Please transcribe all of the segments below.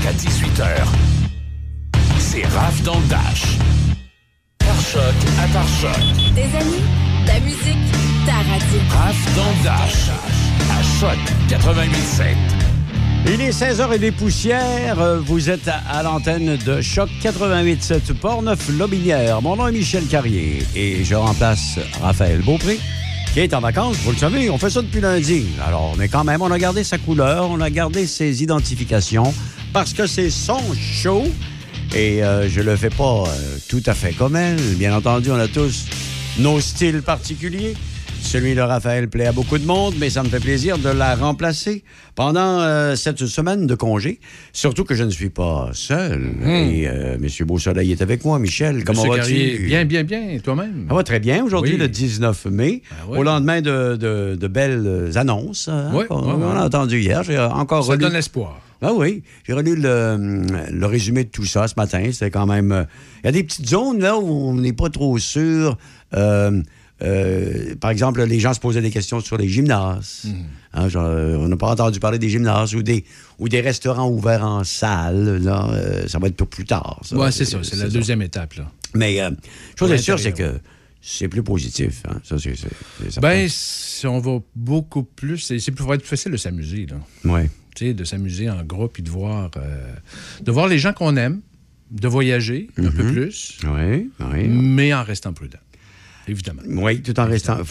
jusqu'à 18h. C'est Raph dans le Dash. Par choc à par choc. Des amis, la musique, ta radio. Raph dans le Dash. À choc 88.7. Il est 16h et des poussières. Euh, Vous êtes à, à l'antenne de Choc 88.7 Portneuf-Lobinière. Mon nom est Michel Carrier et je remplace Raphaël Beaupré qui est en vacances. Vous le savez, on fait ça depuis lundi. Alors, mais quand même, on a gardé sa couleur, on a gardé ses identifications parce que c'est son show et euh, je le fais pas euh, tout à fait comme elle. Bien entendu, on a tous nos styles particuliers. Celui de Raphaël plaît à beaucoup de monde, mais ça me fait plaisir de la remplacer pendant euh, cette semaine de congé. Surtout que je ne suis pas seul. Et euh, M. Beausoleil est avec moi. Michel, comment vas-tu? Bien, bien, bien. Toi-même? Ça va très bien. Aujourd'hui, Oui. le 19 mai, Ben ouais. au lendemain de, de- de belles annonces hein, ouais, ouais. on a entendu hier. J'ai encore Ça relu. donne espoir. Ah oui, j'ai relu le, le résumé de tout ça ce matin. C'était quand même. euh, Il y a des petites zones là où on n'est pas trop sûr. Euh, euh, par exemple, les gens se posaient des questions sur les gymnases. Mhm. Hein, genre, euh, on n'a pas entendu parler des gymnases ou des, ou des restaurants ouverts en salle. Là, Euh, ça va être pour plus tard. Ouais, c'est ça. C'est la ça. deuxième étape, là. Mais euh, chose est sûre, c'est que c'est plus positif. hein. Ça, c'est. Ben, si on va beaucoup plus. C'est plus, plus facile de s'amuser, sais, de s'amuser en groupe et de voir, de voir les gens qu'on aime, de voyager un Mhm. peu plus, Oui, oui. mais en restant prudent. Évidemment. Oui, tout en restant. Il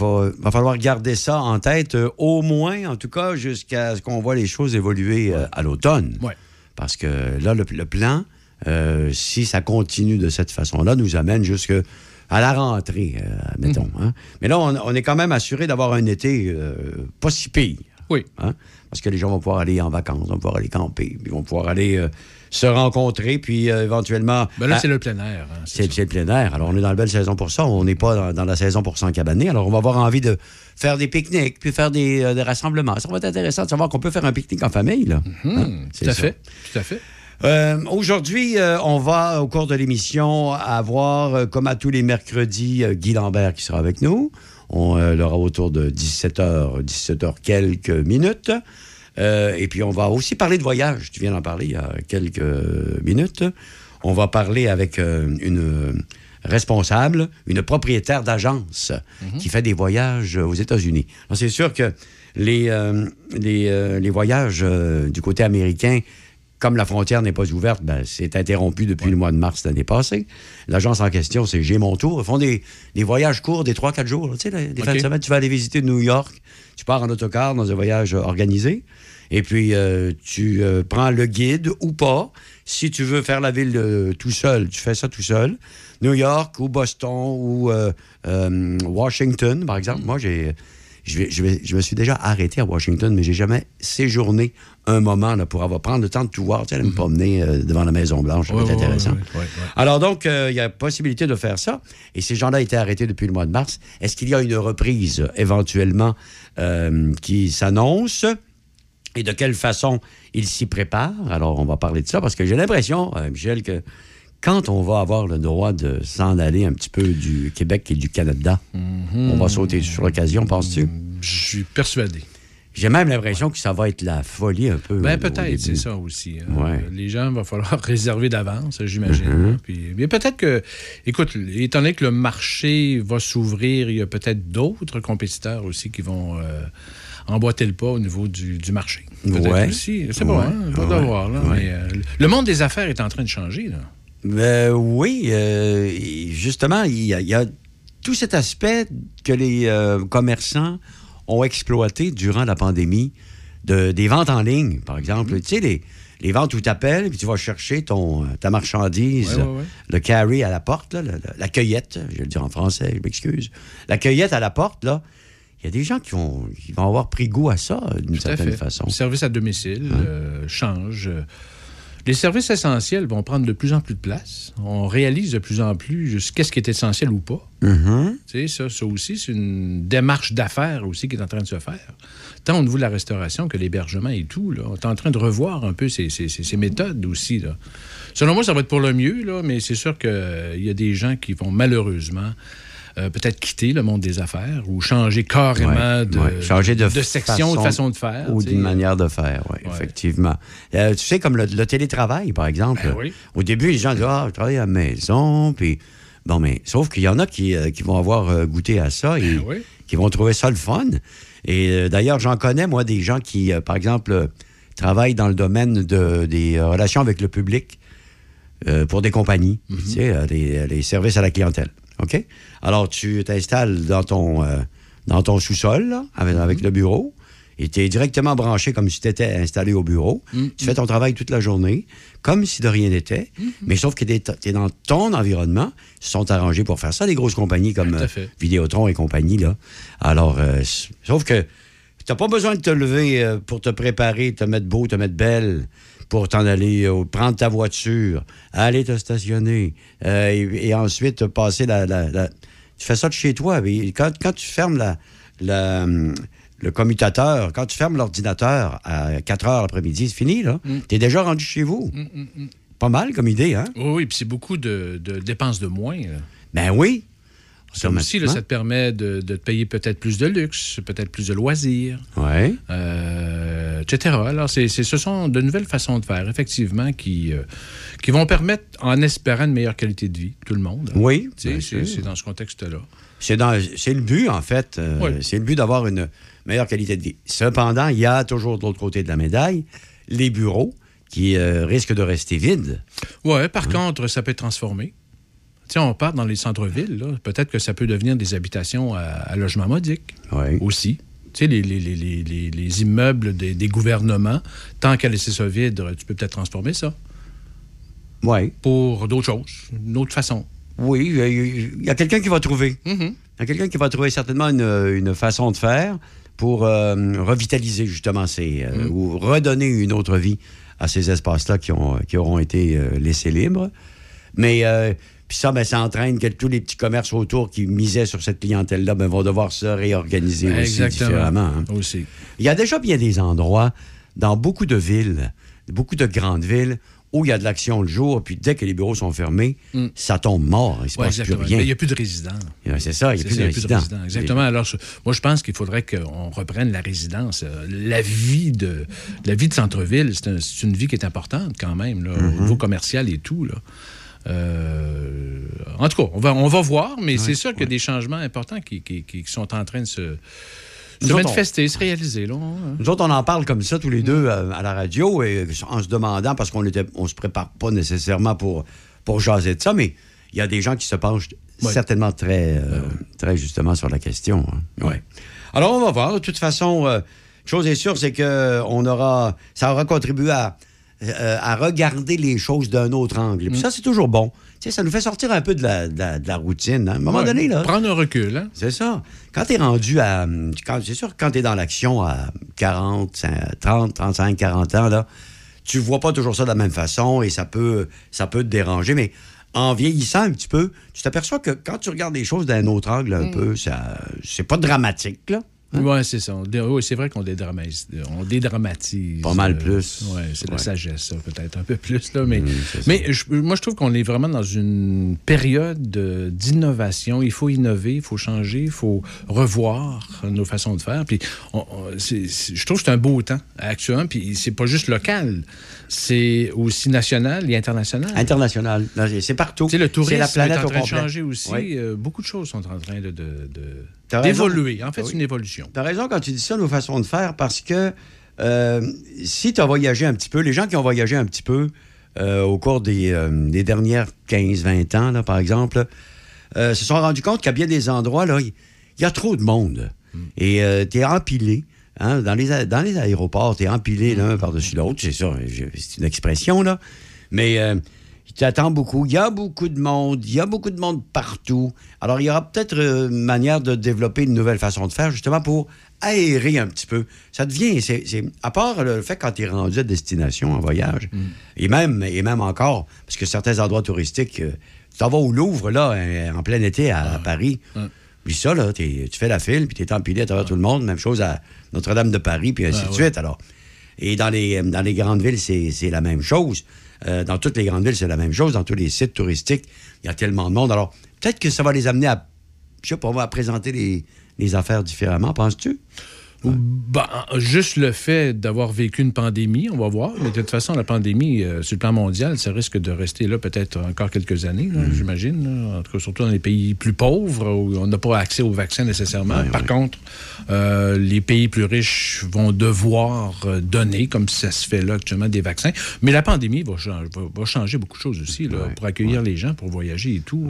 va falloir garder ça en tête, euh, au moins, en tout cas, jusqu'à ce qu'on voit les choses évoluer euh, à l'automne. Ouais. Parce que là, le, le plan, euh, si ça continue de cette façon-là, nous amène jusque à la rentrée, mettons. Mhm. hein. Mais là, on, on est quand même assuré d'avoir un été pas si pire. Oui. hein, Parce que les gens vont pouvoir aller en vacances, vont pouvoir aller camper, puis ils vont pouvoir aller se rencontrer, puis euh, éventuellement... Ben là, c'est le plein air. hein, c'est le plein air. Alors, on est dans la belle saison pour ça. On n'est pas dans, dans la saison pour s'encabaner. Alors, on va avoir envie de faire des pique-niques, puis faire des, euh, des rassemblements. Ça va être intéressant de savoir qu'on peut faire un pique-nique en famille. Là. Hein? Hum, C'est tout à ça. fait. Tout à fait. Euh, Aujourd'hui, euh, on va, au cours de l'émission, avoir, euh, comme à tous les mercredis, Guy Lambert qui sera avec nous. On l'aura autour de 17h, 17h quelques minutes. Euh, et puis, on va aussi parler de voyage. Tu viens d'en parler il y a quelques minutes. On va parler avec euh, une responsable, une propriétaire d'agence qui fait des voyages aux États-Unis. C'est sûr que les, euh, les, euh, les voyages euh, du côté américain, comme la frontière n'est pas ouverte, ben, c'est interrompu depuis le mois de mars l'année passée. L'agence en question, c'est J'ai mon tour. Ils font des, des voyages courts, des 3-4 jours. Tu sais, des fins de semaine, tu vas aller visiter New York, tu pars en autocar dans un voyage organisé, et puis euh, tu euh, prends le guide ou pas. Si tu veux faire la ville euh, tout seul, tu fais ça tout seul. New York ou Boston ou Washington, par exemple. Moi, j'ai... Je, vais- je vais- je me suis déjà arrêté à Washington, mais j'ai jamais séjourné un moment là, pour avoir prendre le temps de tout voir, tu sais, me promener euh, devant la Maison-Blanche. Ça va Ouais, être ouais, intéressant. ouais. Alors donc, euh, il y a possibilité de faire ça. Et ces gens-là étaient arrêtés depuis le mois de mars. Est-ce qu'il y a une reprise éventuellement euh, qui s'annonce? Et de quelle façon ils s'y préparent? Alors, on va parler de ça parce que j'ai l'impression, euh, Michel, que quand on va avoir le droit de s'en aller un petit peu du Québec et du Canada, on va sauter sur l'occasion, penses-tu? Je suis persuadé. J'ai même l'impression que ça va être la folie un peu. Ben peut-être, c'est ça aussi. hein. Ouais. Les gens, va falloir réserver d'avance, j'imagine. Mm-hmm. Puis, mais peut-être que, écoute, étant donné que le marché va s'ouvrir, il y a peut-être d'autres compétiteurs aussi qui vont euh, emboîter le pas au niveau du, du marché. Peut-être Ouais. aussi. C'est bon, Ouais. hein? Pas Ouais. de voir, là. Ouais. Mais, euh, le monde des affaires est en train de changer, là. Ben oui, euh, justement, il y, a, il y a tout cet aspect que les euh, commerçants ont exploité durant la pandémie, de, des ventes en ligne, par exemple. Mhm. Tu sais, les, les ventes où tu appelles, puis tu vas chercher ton, ta marchandise, Ouais, ouais, ouais. le carry à la porte, là, la, la- la cueillette, je vais le dire en français, je m'excuse. La cueillette à la porte, là, il y a des gens qui vont, qui vont avoir pris goût à ça, d'une Tout à certaine fait. façon. Le service à domicile euh, change. euh, Les services essentiels vont prendre de plus en plus de place. On réalise de plus en plus juste qu'est-ce qui est essentiel ou pas. Sais, ça, ça aussi, c'est une démarche d'affaires aussi qui est en train de se faire. Tant au niveau de la restauration que l'hébergement et tout. Là. On est en train de revoir un peu ces, ces- ces- ces méthodes aussi. Là. Selon moi, ça va être pour le mieux, là, mais c'est sûr qu'il y a des gens qui vont malheureusement euh, peut-être quitter le monde des affaires ou changer carrément Ouais, de, ouais. Changer de section, de façon de faire. Ou d'une manière de faire, oui, Ouais. effectivement. Euh, tu sais, comme le, le télétravail, par exemple. Ben oui. Au début, les gens disent Ah, je travaille à la maison. Puis, bon, mais sauf qu'il y en a qui, euh, qui vont avoir goûté à ça et Ben oui. qui vont trouver ça le fun. Et d'ailleurs, j'en connais, moi, des gens qui, par exemple, travaillent dans le domaine de, des relations avec le public pour des compagnies, Mhm. tu sais, les, les services à la clientèle. OK? Alors, tu t'installes dans ton, euh, dans ton sous-sol, Mhm. avec le bureau, et tu es directement branché comme si tu étais installé au bureau. Mhm. Tu fais ton travail toute la journée, comme si de rien n'était, Mhm. mais sauf que tu es, dans ton environnement. Ils se sont arrangés pour faire ça, les grosses compagnies comme euh. Vidéotron et compagnie. Là. Alors, euh, sauf que tu n'as pas besoin de te lever pour te préparer, te mettre beau, te mettre belle, pour t'en aller, euh, prendre ta voiture, aller te stationner, euh, et, et ensuite passer la, la- la- Tu fais ça de chez toi. mais quand, quand tu fermes la, la, hum, le commutateur, quand tu fermes l'ordinateur à 4 heures l'après-midi, c'est fini, là. Mm. Tu es déjà rendu chez vous. Pas mal comme idée, hein? Oui, oui, puis c'est beaucoup de, de dépenses de moins. là. Ben oui. Ça aussi, là, ça te permet de, de te payer peut-être plus de luxe, peut-être plus de loisirs, euh, etc. Alors, c'est, ce sont de nouvelles façons de faire, effectivement, qui, euh, qui vont permettre, en espérant une meilleure qualité de vie, tout le monde. Oui. C'est, dans ce contexte-là. C'est le but, en fait. euh, Oui. C'est le but d'avoir une meilleure qualité de vie. Cependant, il y a toujours de l'autre côté de la médaille les bureaux qui risquent de rester vides. Oui, par contre, ça peut être transformé. Sais, on part dans les centres-villes, là, peut-être que ça peut devenir des habitations à, à logement modique Oui. aussi. Tu sais, les, les- les- les- les- les immeubles des, des gouvernements, tant qu'à laisser ça vide, tu peux peut-être transformer ça Oui. pour d'autres choses, une autre façon. Oui, il y a- quelqu'un qui va trouver. Mhm. Il y a quelqu'un qui va trouver certainement une, une façon de faire pour euh, revitaliser justement ces. euh, Mm. ou redonner une autre vie à ces espaces-là qui, ont, qui auront été euh, laissés libres. Mais. euh, puis ça, ben, ça entraîne que tous les petits commerces autour qui misaient sur cette clientèle-là ben, vont devoir se réorganiser aussi différemment. hein. Aussi. Il y a déjà bien des endroits dans beaucoup de villes, beaucoup de grandes villes, où il y a de l'action le jour, puis dès que les bureaux sont fermés, Mm. ça tombe mort. Il ne se Ouais, passe plus exactement. rien. Mais il n'y a plus de résidents. C'est ça, il n'y a plus ça, de il y a plus de résidents. Exactement. Alors, moi, je pense qu'il faudrait qu'on reprenne la résidence. Euh, La vie de, la vie de centre-ville, c'est un- c'est une vie qui est importante quand même, là, Mm-hmm. au niveau commercial et tout. Là. Euh, en tout cas, on va, on va voir, mais c'est sûr qu'il y a des changements importants qui, qui- qui sont en train de se, manifester, se réaliser. Là, hein. Nous autres, on en parle comme ça tous les deux euh, à la radio, et, en se demandant, parce qu'on on se prépare pas nécessairement pour, pour jaser de ça, mais il y a des gens qui se penchent Ouais. certainement très, euh, très justement sur la question. hein. Ouais. Alors, on va voir. De toute façon, euh, chose est sûre, c'est que on aura, ça aura contribué à, euh, à regarder les choses d'un autre angle. Puis ça, c'est toujours bon. Tu sais, ça nous fait sortir un peu de la, de la- de la routine. hein. À un moment Ouais. donné, là. Prendre un recul. Hein? C'est ça. Quand tu es rendu à. C'est sûr que quand tu es dans l'action à 40, cin- 30, 35, 40 ans, là, tu vois pas toujours ça de la même façon et ça peut, ça peut te déranger. Mais en vieillissant un petit peu, tu t'aperçois que quand tu regardes les choses d'un autre angle un peu, ça c'est pas dramatique, là. Oui, c'est ça. Oui, c'est vrai qu'on dédramatise. On dédramatise. Pas mal euh, plus. ouais, c'est de la sagesse, ça, peut-être un peu plus. Là, mais Mm, c'est ça. mais je- moi, je trouve qu'on est vraiment dans une période de- d'innovation. Il faut innover, il faut changer, il faut revoir nos façons de faire. Puis on- on- c'est- c'est- je trouve que c'est un beau temps actuellement. Puis c'est pas juste local, c'est aussi national et international. International. C'est partout. Sais, le tourisme c'est la planète est en au train de changer aussi. Oui. Euh, beaucoup de choses sont en train de- de- de-. D'évoluer. En fait, Oui. c'est une évolution. Tu as raison quand tu dis ça, nos façons de faire, parce que euh, si tu as voyagé un petit peu, les gens qui ont voyagé un petit peu euh, au cours des, euh, des dernières 15-20 ans, là, par exemple, se sont rendus compte qu'à bien des endroits, il y, a trop de monde. Et tu es empilé. hein, dans, les, a- dans les aéroports, tu es empilé l'un par-dessus l'autre. C'est ça, c'est une expression, là. Mais euh, t'attend beaucoup. Il y a beaucoup de monde. Il y a beaucoup de monde partout. Alors, il y aura peut-être euh, une manière de développer une nouvelle façon de faire, justement, pour aérer un petit peu. Ça devient, c'est, à part le fait quand tu es rendu à destination en voyage, et, même, et même encore, parce que certains endroits touristiques, euh, tu t'en vas au Louvre, là, euh, en plein été à, à Paris. Puis ça, là, tu fais la file, puis tu es empilé à travers tout le monde. Même chose à Notre-Dame de Paris, puis ainsi de ouais. suite. Alors, et dans les, dans les grandes villes, c'est la même chose. Euh, dans toutes les grandes villes, c'est la même chose. Dans tous les sites touristiques, il y a tellement de monde. Alors, peut-être que ça va les amener à je sais pas, on va présenter les, les affaires différemment, penses-tu? Ben, juste le fait d'avoir vécu une pandémie, on va voir. Mais de toute façon, la pandémie, euh, sur le plan mondial, ça risque de rester là peut-être encore quelques années, là, j'imagine. En tout cas, surtout dans les pays plus pauvres où on n'a pas accès aux vaccins nécessairement. Ouais, Par ouais. contre, euh, les pays plus riches vont devoir euh, donner, comme ça se fait là actuellement, des vaccins. Mais la pandémie va, cha- va- va changer beaucoup de choses aussi là, Ouais, pour accueillir les gens, pour voyager et tout.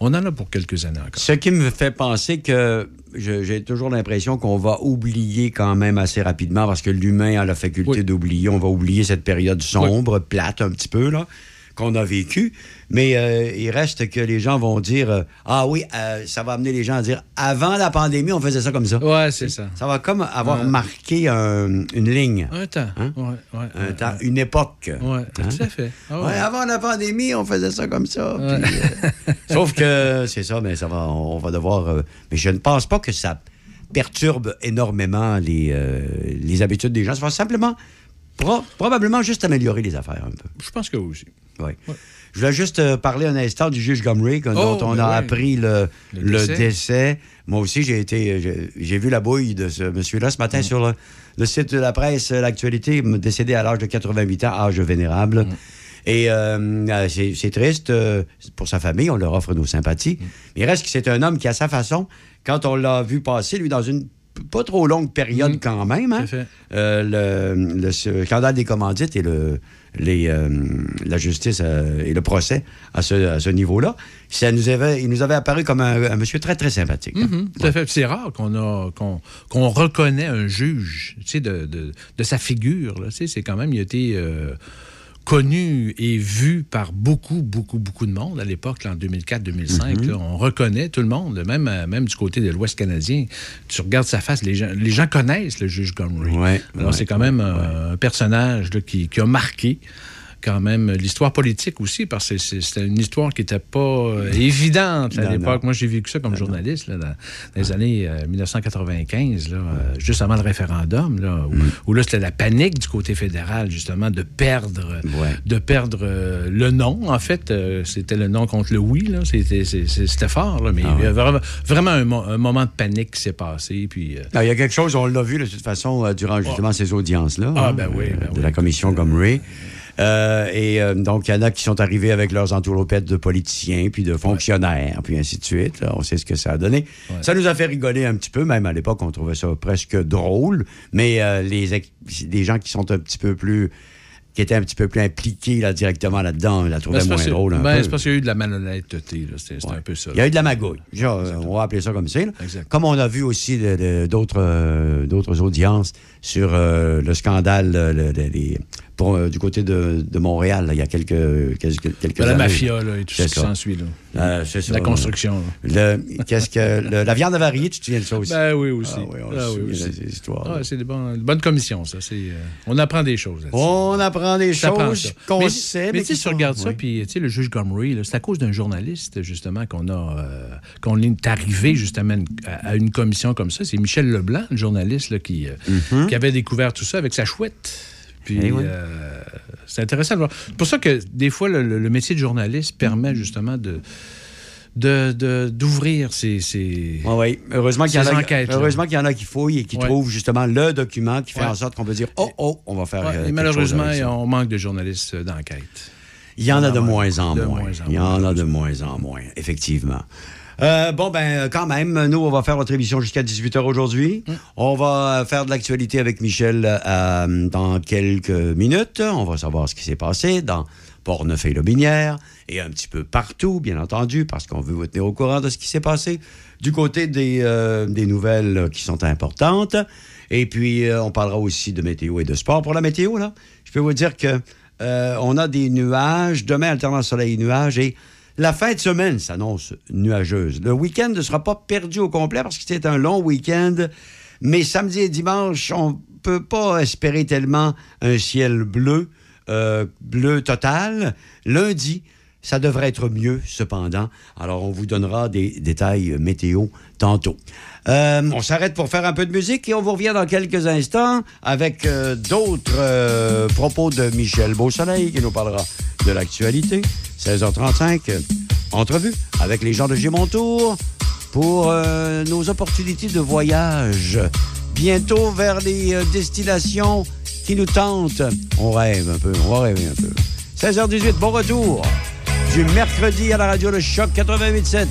On en a pour quelques années encore. Ce qui me fait penser que j'ai toujours l'impression qu'on va oublier quand même assez rapidement parce que l'humain a la faculté Oui. d'oublier. On va oublier cette période sombre, plate un petit peu, là, qu'on a vécue. Mais euh, il reste que les gens vont dire euh, Ah oui, euh, ça va amener les gens à dire Avant la pandémie, on faisait ça comme ça. Ouais, c'est ça. Ça va comme avoir marqué un- une ligne, Un temps. Hein? Ouais, ouais, un temps, une époque. Ouais, Hein? tout à fait. Ouais. Ouais, avant la pandémie, on faisait ça comme ça. Puis, sauf que c'est ça, mais ça va, on va devoir. mais je ne pense pas que ça perturbe énormément les, les habitudes des gens. Ça va simplement, pro- probablement juste améliorer les affaires un peu. Je pense que oui aussi. Ouais. Je voulais juste euh, parler un instant du juge que- dont on ben a ouais. appris le, Le le décès. décès. Moi aussi, j'ai été, j'ai- j'ai vu la bouille de ce monsieur-là ce Mm. matin sur le, le site de la presse, euh, l'actualité, décédé à l'âge de 88 ans, âge vénérable. Mm. Et euh, euh, c'est triste euh, pour sa famille, on leur offre nos sympathies. Mm. Mais il reste que c'est un homme qui, à sa façon, quand on l'a vu passer, lui, dans une pas trop longue période Mm. quand même, hein, euh, le, le scandale des commandites et le, les, euh, la justice euh, et le procès à ce, à ce niveau-là, ça nous avait, il nous avait apparu comme un, un monsieur très, très sympathique. hein. Mhm, tout à fait. C'est rare qu'on a qu'on qu'on reconnaît un juge, tu sais, de, de, de sa figure. Tu sais, c'est quand même, il a été euh, connu et vu par beaucoup, beaucoup, beaucoup de monde à l'époque, en 2004-2005. là. On reconnaît tout le monde, même, euh, même du côté de l'Ouest canadien. Tu regardes sa face, les gens, les gens connaissent le juge Gomery. Ouais, Alors, ouais, c'est quand même un, un personnage là, qui, qui a marqué quand même l'histoire politique aussi, parce que c'était une histoire qui n'était pas euh, évidente à l'époque. Moi, j'ai vécu ça comme journaliste là, dans, dans les années euh, 1995, là, euh, juste avant le référendum, là, où, où là, c'était la panique du côté fédéral, justement, de perdre, Ouais. de perdre euh, le non. En fait, euh, c'était le non contre le oui. là. C'était fort, là, mais Ah il y a vraiment, vraiment un, mo- un moment de panique qui s'est passé. Puis, euh, Ah, Il y a quelque chose, on l'a vu de toute façon euh, durant justement ces audiences-là. Ah, hein, ben oui, ben de oui. la commission Gomery. Euh, et euh, donc, il y en a qui sont arrivés avec leurs entourloupettes de politiciens, puis de fonctionnaires, puis ainsi de suite. On sait ce que ça a donné. Ça nous a fait rigoler un petit peu, même à l'époque, on trouvait ça presque drôle. Mais euh, les, gens qui sont un petit peu plus qui étaient un petit peu plus impliqués là, directement là-dedans, la ben, trouvaient c'est moins drôle ben, c'est parce qu'il y a eu de la malhonnêteté. c'était un peu ça. Il y a eu de la magouille. Genre, on va appeler ça comme ça. Comme on a vu aussi euh, d'autres audiences sur euh, le scandale euh, le- le- les- pour, euh, du côté de, de Montréal, là, il y a quelques, quelques, quelques la années. mafia là, et tout ce qui s'ensuit. La construction. Le- qu'est-ce que, la viande avariée, tu te souviens de ça aussi? Ben oui, aussi. Ah oui, on Ah oui, aussi. histoires. Ah, c'est des bonnes, bonnes commissions, ça. C'est, euh, on apprend des choses. On apprend des Ça choses qu'on mais, sait, mais mais tu si regardes ça, puis tu sais, le juge Gomery, c'est à cause d'un journaliste, justement, qu'on a, qu'on est arrivé, justement, à, une commission comme ça. C'est Michel Leblanc, le journaliste, là, qui, euh, qui avait découvert tout ça avec sa chouette. Puis. Eh oui. euh, c'est intéressant de voir. C'est pour ça que, des fois, le, métier de journaliste permet, justement, de de- de- d'ouvrir ces... Heureusement qu'il y, en a- enquêtes, heureusement qu'il y en a qui fouillent et qui Ouais. trouvent justement le document qui fait en sorte qu'on peut dire Oh, oh, on va faire. Euh, et chose malheureusement, on manque de journalistes euh, d'enquête. Il y en a de moins en moins moins. en Il y en a de moins en moins, effectivement. Euh, bon, ben, quand même, nous, on va faire notre émission jusqu'à 18h aujourd'hui. On va faire de l'actualité avec Michel euh, dans quelques minutes. On va savoir ce qui s'est passé dans Portneuf et Lobinière et un petit peu partout, bien entendu, parce qu'on veut vous tenir au courant de ce qui s'est passé du côté des, euh, des nouvelles qui sont importantes. Et puis, on parlera aussi de météo et de sport. Pour la météo, là, je peux vous dire que on a des nuages. Demain, alternance soleil et nuages. Et la fin de semaine s'annonce nuageuse. Le week-end ne sera pas perdu au complet parce que c'est un long week-end. Mais samedi et dimanche, on peut pas espérer tellement un ciel bleu, euh, bleu total. Lundi, ça devrait être mieux, cependant. Alors, on vous donnera des détails météo tantôt. Euh, on s'arrête pour faire un peu de musique et on vous revient dans quelques instants avec euh, d'autres euh, propos de Michel Beausoleil qui nous parlera de l'actualité. 16h35, entrevue avec les gens de Gémontour pour nos opportunités de voyage. Bientôt vers les destinations qui nous tentent. On rêve un peu, on va rêver un peu. 16h18, bon retour du mercredi à la radio Le Choc 88.7.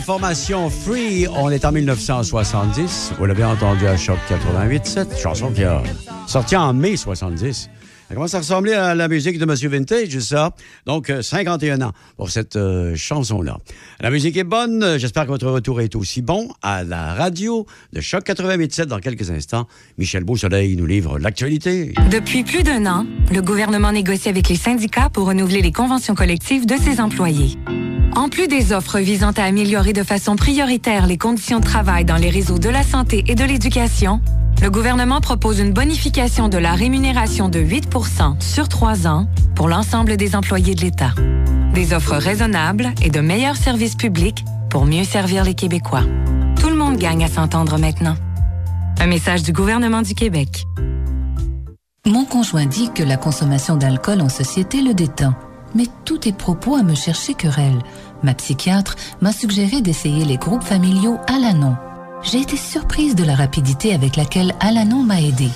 formation Free, on est en 1970. Vous l'avez entendu à Choc 88.7, chanson qui a sorti en mai 70. Ça commence à ressembler à la musique de Monsieur Vintage, ça? Donc, euh, 51 ans pour cette euh, chanson-là. La musique est bonne. Euh, J'espère que votre retour est aussi bon à la radio de Choc 88.7 dans quelques instants. Michel Beausoleil nous livre l'actualité. Depuis plus d'un an, le gouvernement négocie avec les syndicats pour renouveler les conventions collectives de ses employés. En plus des offres visant à améliorer de façon prioritaire les conditions de travail dans les réseaux de la santé et de l'éducation, le gouvernement propose une bonification de la rémunération de 8% sur trois ans pour l'ensemble des employés de l'État. Des offres raisonnables et de meilleurs services publics pour mieux servir les Québécois. Tout le monde gagne à s'entendre maintenant. Un message du gouvernement du Québec. Mon conjoint dit que la consommation d'alcool en société le détend. Mais tous tes propos à me chercher querelle. Ma psychiatre m'a suggéré d'essayer les groupes familiaux Alanon. J'ai été surprise de la rapidité avec laquelle Alanon m'a aidé.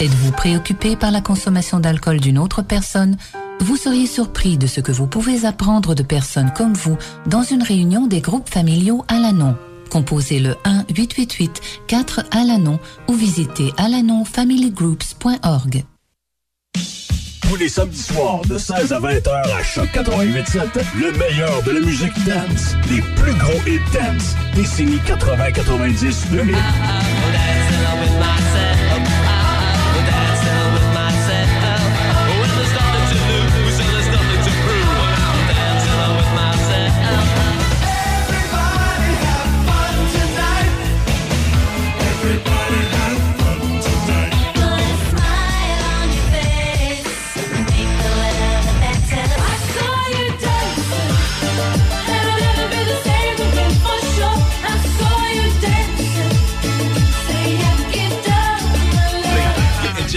Êtes-vous préoccupé par la consommation d'alcool d'une autre personne? Vous seriez surpris de ce que vous pouvez apprendre de personnes comme vous dans une réunion des groupes familiaux Alanon. Composez le 1-888-4-ALANON ou visitez alanonfamilygroups.org. Tous les samedis soirs de 16 à 20 heures à Choc 88.7, le meilleur de la musique dance, les plus gros hits dance, décennies 80, 90, 2000.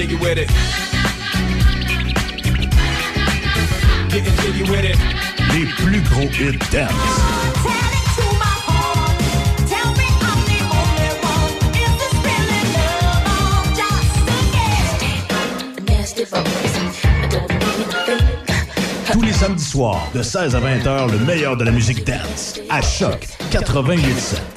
Jiggy with it. Getting jiggy with it. Les plus gros hits dance. Tous les samedis soirs de 16 à 20 heures, le meilleur de la musique dance à Choc 88.7.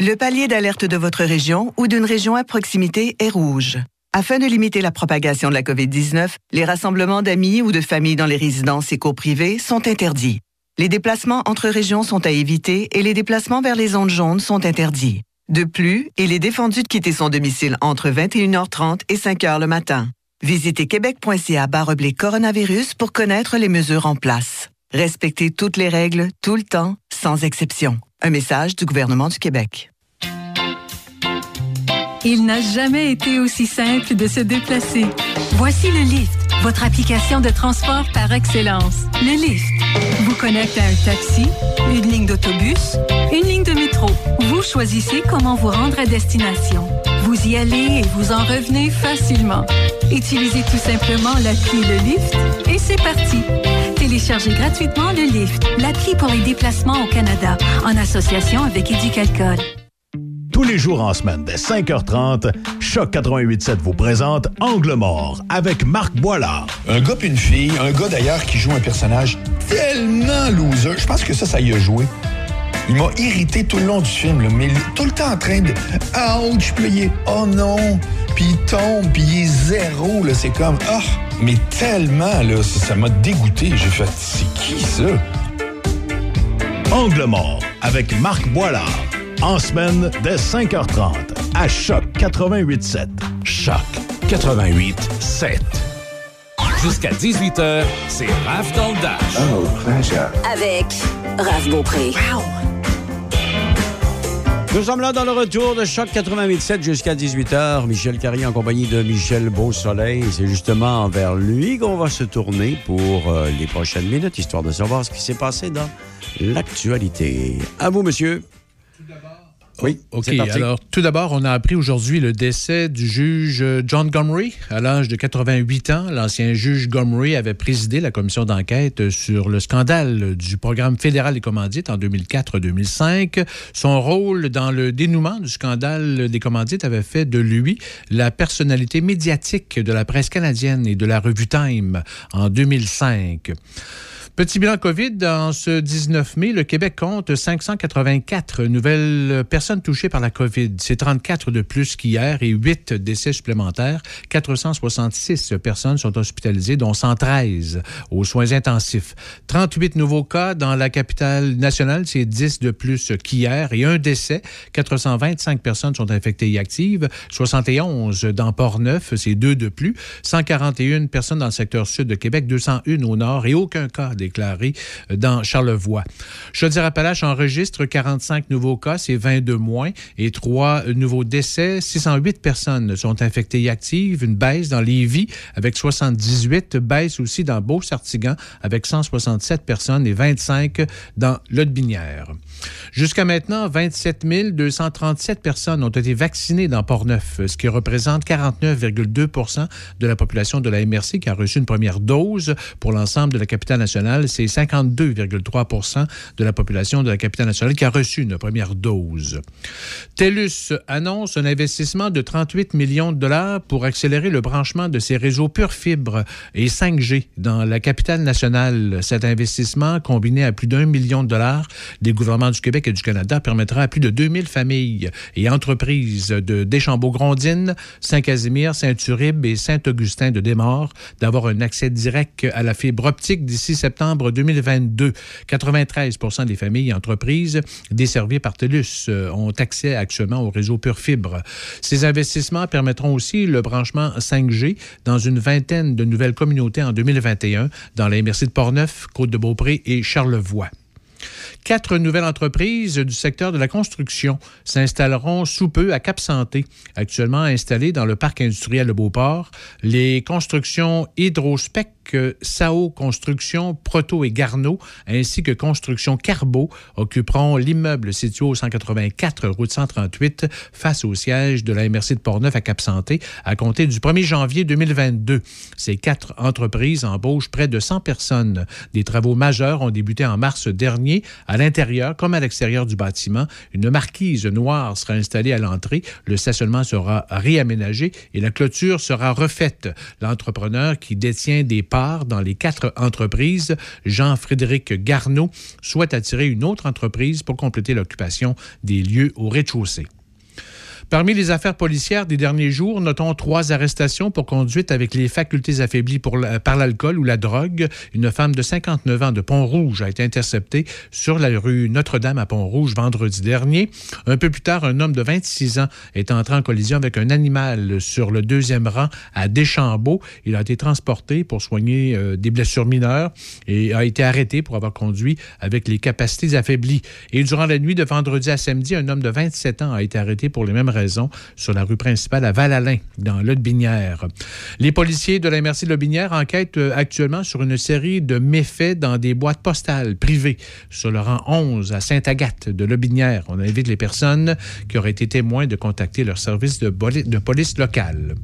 Le palier d'alerte de votre région ou d'une région à proximité est rouge. Afin de limiter la propagation de la COVID-19, les rassemblements d'amis ou de familles dans les résidences et cours privées sont interdits. Les déplacements entre régions sont à éviter et les déplacements vers les zones jaunes sont interdits. De plus, il est défendu de quitter son domicile entre 21h30 et 5h le matin. Visitez québec.ca baroblique coronavirus pour connaître les mesures en place. Respectez toutes les règles, tout le temps, sans exception. Un message du gouvernement du Québec. Il n'a jamais été aussi simple de se déplacer. Voici le Lyft, votre application de transport par excellence. Le Lyft vous connecte à un taxi, une ligne d'autobus, une ligne de métro. Vous choisissez comment vous rendre à destination. Vous y allez et vous en revenez facilement. Utilisez tout simplement l'appli Le Lyft et c'est parti. Téléchargez gratuitement le Lyft, l'appli pour les déplacements au Canada, en association avec Éducalcool. Tous les jours en semaine, dès 5h30, Choc 88.7 vous présente Angle mort avec Marc Boilard. Un gars puis une fille, un gars d'ailleurs qui joue un personnage tellement loser. Je pense que ça, ça y a joué. Il m'a irrité tout le long du film, là, mais tout le temps en train de ouch, puis il est oh non, puis il tombe, puis il est zéro, là, c'est comme ah, mais tellement là, ça ça m'a dégoûté. J'ai fait c'est qui ça? Angle mort avec Marc Boilard. En semaine, dès 5h30, à Choc 88.7. Choc 88.7. Jusqu'à 18h, c'est Raph dans le Dash. Oh, pleasure. Avec Raph Beaupré. Nous sommes là dans le retour de Choc 88.7 jusqu'à 18h. Michel Carrier en compagnie de Michel Beausoleil. C'est justement vers lui qu'on va se tourner pour euh, les prochaines minutes, histoire de savoir ce qui s'est passé dans l'actualité. À vous, monsieur. Oui, OK. c'est parti. Alors, tout d'abord, on a appris aujourd'hui le décès du juge euh, John Gomery à l'âge de 88 ans. L'ancien juge Gomery avait présidé la commission d'enquête sur le scandale du programme fédéral des commandites en 2004-2005. Son rôle dans le dénouement du scandale des commandites avait fait de lui la personnalité médiatique de la presse canadienne et de la revue Time en 2005. Petit bilan COVID, en ce 19 mai, le Québec compte 584 nouvelles personnes touchées par la COVID. C'est 34 de plus qu'hier et 8 décès supplémentaires. 466 personnes sont hospitalisées, dont 113 aux soins intensifs. 38 nouveaux cas dans la capitale nationale, c'est 10 de plus qu'hier et un décès. 425 personnes sont infectées et actives. 71 dans Port-Neuf, c'est deux de plus. 141 personnes dans le secteur sud de Québec, 201 au nord et aucun cas déclaré dans Charlevoix. Chaudière-Appalaches enregistre 45 nouveaux cas, c'est 20 de moins, et 3 nouveaux décès. 608 personnes sont infectées et actives, une baisse dans Lévis avec 78, baisse aussi dans Beau-Sartigan avec 167 personnes et 25 dans Lotbinière. Jusqu'à maintenant, 27 237 personnes ont été vaccinées dans Port-Neuf, ce qui représente 49,2% de la population de la MRC qui a reçu une première dose. Pour l'ensemble de la capitale nationale, c'est 52,3% de la population de la capitale nationale qui a reçu une première dose. TELUS annonce un investissement de 38 millions de dollars pour accélérer le branchement de ses réseaux pure fibre et 5G dans la capitale nationale. Cet investissement, combiné à plus d'un million de dollars des gouvernements du Québec et du Canada, permettra à plus de 2000 familles et entreprises de Deschambault-Grondines, Saint-Casimir, Saint-Uribe et Saint-Augustin de Desmaures d'avoir un accès direct à la fibre optique d'ici septembre 2022. 93% des familles et entreprises desservies par TELUS euh, ont accès actuellement au réseau Pure Fibre. Ces investissements permettront aussi le branchement 5G dans une vingtaine de nouvelles communautés en 2021 dans la MRC de Portneuf, Côte-de-Beaupré et Charlevoix. Quatre nouvelles entreprises du secteur de la construction s'installeront sous peu à Cap-Santé, actuellement installées dans le parc industriel de Beauport. Les constructions Hydrospec, Sao Construction, Proto et Garneau, ainsi que Construction Carbo occuperont l'immeuble situé au 184 route 138 face au siège de la MRC de Portneuf à Cap-Santé à compter du 1er janvier 2022. Ces quatre entreprises embauchent près de 100 personnes. Des travaux majeurs ont débuté en mars dernier à l'intérieur comme à l'extérieur du bâtiment. Une marquise noire sera installée à l'entrée. Le stationnement sera réaménagé et la clôture sera refaite. L'entrepreneur qui détient des parts dans les quatre entreprises, Jean-Frédéric Garneau, souhaite attirer une autre entreprise pour compléter l'occupation des lieux au rez-de-chaussée. Parmi les affaires policières des derniers jours, notons trois arrestations pour conduite avec les facultés affaiblies par l'alcool ou la drogue. Une femme de 59 ans de Pont-Rouge a été interceptée sur la rue Notre-Dame à Pont-Rouge vendredi dernier. Un peu plus tard, un homme de 26 ans est entré en collision avec un animal sur le deuxième rang à Deschambault. Il a été transporté pour soigner euh, des blessures mineures et a été arrêté pour avoir conduit avec les capacités affaiblies. Et durant la nuit de vendredi à samedi, un homme de 27 ans a été arrêté pour les mêmes raisons sur la rue principale à Val-Alain, dans l'Aude-Binière. Les policiers de la MRC de l'Aude-Binière enquêtent euh, actuellement sur une série de méfaits dans des boîtes postales privées sur le rang 11 à Sainte-Agathe de l'Aude-Binière. On invite les personnes qui auraient été témoins de contacter leur service de, de police locale.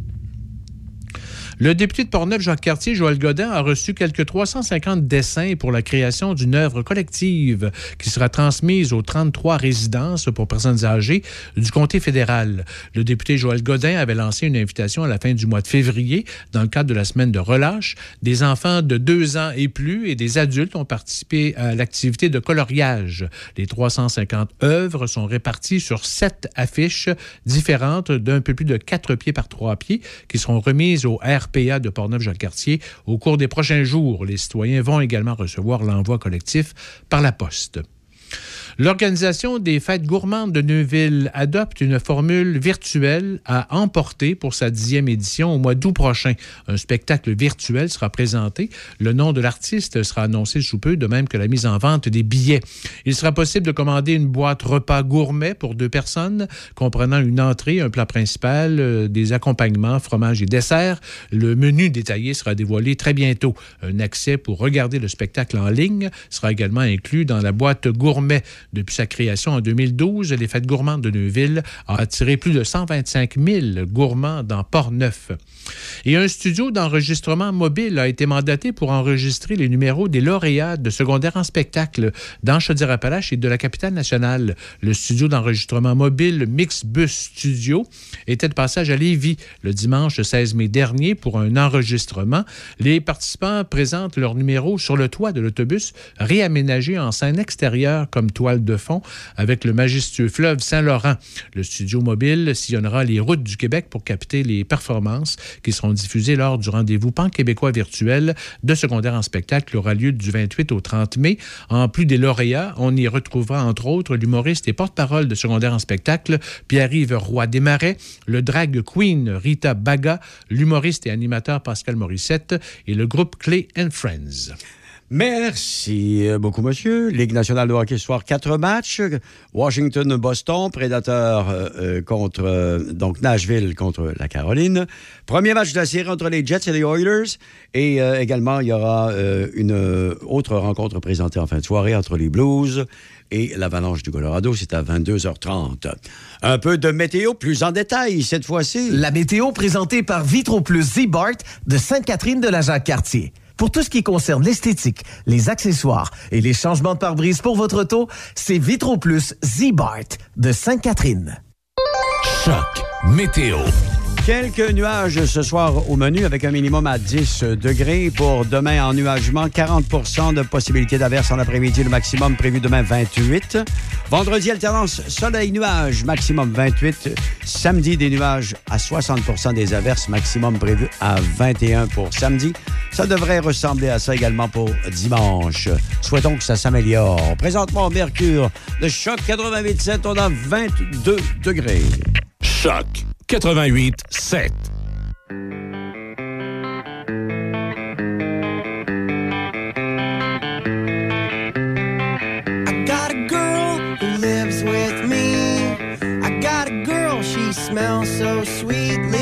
Le député de Portneuf, Jacques Cartier, Joël Godin, a reçu quelques 350 dessins pour la création d'une œuvre collective qui sera transmise aux 33 résidences pour personnes âgées du comté fédéral. Le député Joël Godin avait lancé une invitation à la fin du mois de février dans le cadre de la semaine de relâche. Des enfants de deux ans et plus et des adultes ont participé à l'activité de coloriage. Les 350 œuvres sont réparties sur sept affiches différentes d'un peu plus de 4 pieds par 3 pieds qui seront remises au RPA de Portneuf-Jacques-Cartier au cours des prochains jours. Les citoyens vont également recevoir l'envoi collectif par la poste. L'organisation des fêtes gourmandes de Neuville adopte une formule virtuelle à emporter pour sa dixième édition au mois d'août prochain. Un spectacle virtuel sera présenté. Le nom de l'artiste sera annoncé sous peu, de même que la mise en vente des billets. Il sera possible de commander une boîte repas gourmet pour deux personnes, comprenant une entrée, un plat principal, euh, des accompagnements, fromage et dessert. Le menu détaillé sera dévoilé très bientôt. Un accès pour regarder le spectacle en ligne sera également inclus dans la boîte gourmet. Depuis sa création en 2012, les fêtes gourmandes de Neuville ont attiré plus de 125 000 gourmands dans Port-Neuf. Et un studio d'enregistrement mobile a été mandaté pour enregistrer les numéros des lauréats de secondaire en spectacle dans Chaudière-Appalaches et de la capitale nationale. Le studio d'enregistrement mobile Mixbus Studio était de passage à Lévis le dimanche 16 mai dernier pour un enregistrement. Les participants présentent leurs numéros sur le toit de l'autobus réaménagé en scène extérieure comme de fond avec le majestueux fleuve Saint-Laurent. Le studio mobile sillonnera les routes du Québec pour capter les performances qui seront diffusées lors du rendez-vous pan-québécois virtuel de secondaire en spectacle qui aura lieu du 28 au 30 mai. En plus des lauréats, on y retrouvera entre autres l'humoriste et porte-parole de secondaire en spectacle Pierre-Yves Roy Desmarais, le drag queen Rita Baga, l'humoriste et animateur Pascal Morissette et le groupe Clay and Friends. Merci beaucoup, monsieur. Ligue nationale de hockey ce soir, quatre matchs. Washington-Boston, Prédateur euh, contre, euh, donc Nashville contre la Caroline. Premier match de la série entre les Jets et les Oilers. Et euh, également, il y aura une autre rencontre présentée en fin de soirée entre les Blues et l'Avalanche du Colorado. C'est à 22h30. Un peu de météo plus en détail cette fois-ci. La météo présentée par Vitro Plus Z-Bart de Sainte-Catherine de la Jacques-Cartier. Pour tout ce qui concerne l'esthétique, les accessoires et les changements de pare-brise pour votre auto, c'est Vitro Plus Z-Bart de Sainte-Catherine. Choc météo. Quelques nuages ce soir au menu avec un minimum à 10 degrés. Pour demain, ennuagement, 40% de possibilité d'averse en après-midi. Le maximum prévu demain, 28. Vendredi, alternance soleil-nuage, maximum 28. Samedi, des nuages à 60% des averses, maximum prévu à 21 pour samedi. Ça devrait ressembler à ça également pour dimanche. Souhaitons que ça s'améliore. Présentement, Mercure, de choc 88,7, on a 22 degrés. Choc quatre-vingt-huit sept. I got a girl who lives with me. I got a girl she smells so sweetly.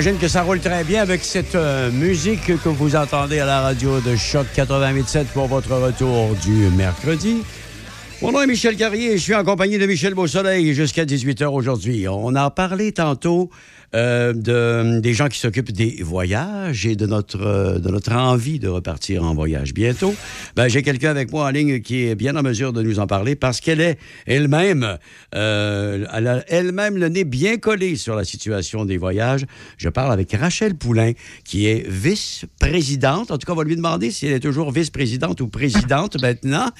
J'imagine que ça roule très bien avec cette euh, musique que vous entendez à la radio de Choc 88.7 pour votre retour du mercredi. Mon nom est Michel Carrier et je suis en compagnie de Michel Beausoleil jusqu'à 18h aujourd'hui. On a parlé tantôt euh, de, des gens qui s'occupent des voyages et de notre, euh, de notre envie de repartir en voyage bientôt. Ben, J'ai quelqu'un avec moi en ligne qui est bien en mesure de nous en parler parce qu'elle est elle-même, euh, elle a elle-même le nez bien collé sur la situation des voyages. Je parle avec Rachel Poulain, qui est vice-présidente. En tout cas, on va lui demander si elle est toujours vice-présidente ou présidente maintenant,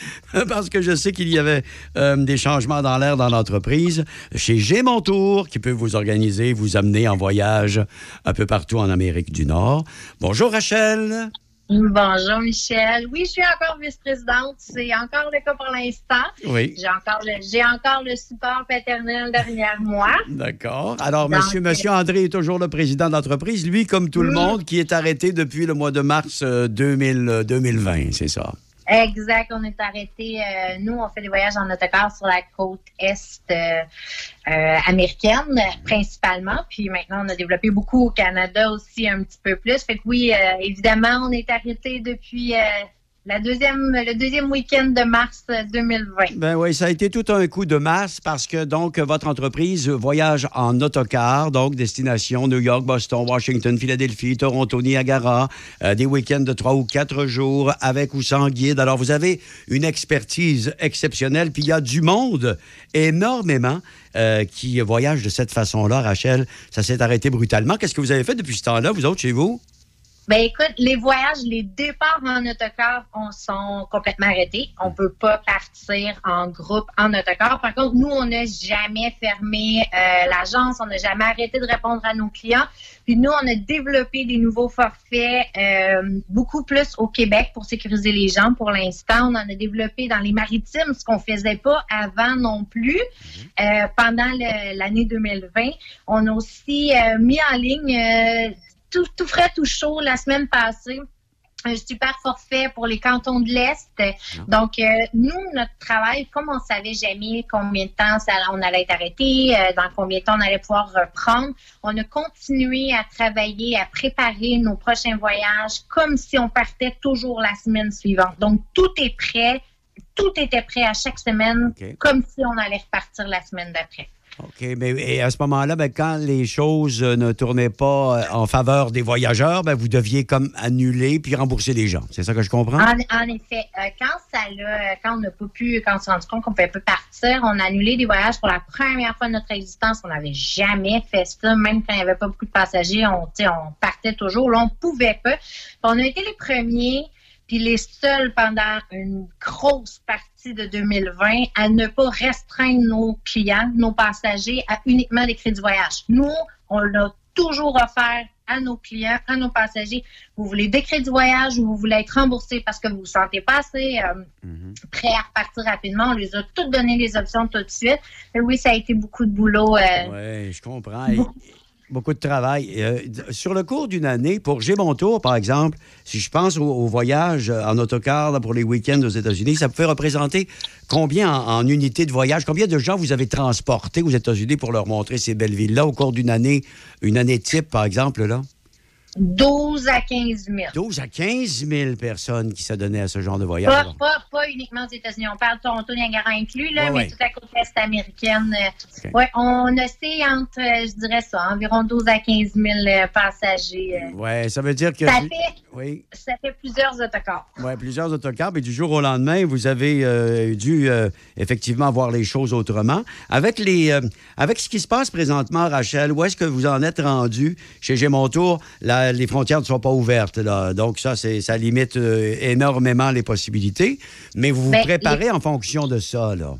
parce que je sais qu'il y avait des changements dans l'air dans l'entreprise. Chez Mon Tour, qui peut vous organiser, vous amener en voyage un peu partout en Amérique du Nord. Bonjour Rachel. Bonjour Michel. Oui, je suis encore vice-présidente. C'est encore le cas pour l'instant. Oui. J'ai encore, le, j'ai encore le support paternel derrière moi. D'accord. Alors, Donc, monsieur, monsieur André est toujours le président d'entreprise, lui, comme tout le monde, qui est arrêté depuis le mois de mars euh, 2000, euh, 2020, c'est ça? Exact, on est arrêté. euh, nous, on fait des voyages en autocar sur la côte est euh, euh, américaine, principalement. Puis maintenant, on a développé beaucoup au Canada aussi, un petit peu plus. Fait que oui, évidemment, on est arrêté depuis le deuxième week-end de mars euh, 2020. Ben oui, ça a été tout un coup de masse parce que donc votre entreprise voyage en autocar, donc destination New York, Boston, Washington, Philadelphie, Toronto, Niagara, euh, des week-ends de trois ou quatre jours avec ou sans guide. Alors vous avez une expertise exceptionnelle, puis il y a du monde énormément euh, qui voyage de cette façon-là. Rachel, ça s'est arrêté brutalement. Qu'est-ce que vous avez fait depuis ce temps-là, vous autres, chez vous? Ben écoute, les voyages, les départs en autocar on, sont complètement arrêtés. On peut pas partir en groupe en autocar. Par contre, nous, on n'a jamais fermé euh, l'agence, on n'a jamais arrêté de répondre à nos clients. Puis nous, on a développé des nouveaux forfaits euh, beaucoup plus au Québec pour sécuriser les gens. Pour l'instant, on en a développé dans les maritimes, ce qu'on faisait pas avant non plus. Euh, pendant l'année 2020, on a aussi euh, mis en ligne euh, tout, tout frais, tout chaud la semaine passée. Un super forfait pour les cantons de l'Est. Donc, euh, nous, notre travail, comme on savait jamais combien de temps ça, on allait être arrêté, euh, dans combien de temps on allait pouvoir reprendre, on a continué à travailler, à préparer nos prochains voyages comme si on partait toujours la semaine suivante. Donc, tout est prêt. Tout était prêt à chaque semaine, comme si on allait repartir la semaine d'après. OK, mais et à ce moment-là, ben, quand les choses euh, ne tournaient pas euh, en faveur des voyageurs, ben, vous deviez comme annuler puis rembourser les gens. C'est ça que je comprends? En, effet, euh, quand ça quand on n'a pas pu, quand on s'est rendu compte qu'on ne pouvait pas partir, on a annulé des voyages pour la première fois de notre existence. On n'avait jamais fait ça, même quand il n'y avait pas beaucoup de passagers, on, on partait toujours. Là, on ne pouvait pas. On a été les premiers, puis les seuls pendant une grosse partie de 2020 à ne pas restreindre nos clients, nos passagers à uniquement des crédits voyage. Nous, on l'a toujours offert à nos clients, à nos passagers. Vous voulez des crédits voyage ou vous voulez être remboursé parce que vous vous sentez pas assez euh, prêt à repartir rapidement. On les a toutes donné les options tout de suite. Mais oui, ça a été beaucoup de boulot. euh, Oui, je comprends. Et- beaucoup de travail. Euh, sur le cours d'une année, pour J'ai tour, par exemple, si je pense au, au voyage euh, en autocar pour les week-ends aux États-Unis, ça peut représenter combien en, en unités de voyage? Combien de gens vous avez transportés aux États-Unis pour leur montrer ces belles villes-là au cours d'une année, une année type, par exemple, là? 12 à 15 000. 12 à 15 000 personnes qui s'adonnaient à ce genre de voyage. Pas, pas, pas uniquement aux États-Unis. On parle de Toronto, Niagara inclus, là, Ouais, mais ouais. toute la côte est américaine. euh, ouais, on a c'est entre, euh, je dirais ça, environ 12 à 15 000 euh, passagers. euh. Ouais, ça veut dire que... Ça fait, Oui. ça fait plusieurs autocars. Oui, plusieurs autocars. Et du jour au lendemain, vous avez euh, dû euh, effectivement voir les choses autrement. Avec, les, euh, avec ce qui se passe présentement, Rachel, où est-ce que vous en êtes rendu? Chez J'ai mon les frontières ne sont pas ouvertes. Là. Donc, ça, ça limite euh, énormément les possibilités. Mais vous vous Ben, préparez les- en fonction de ça. Là.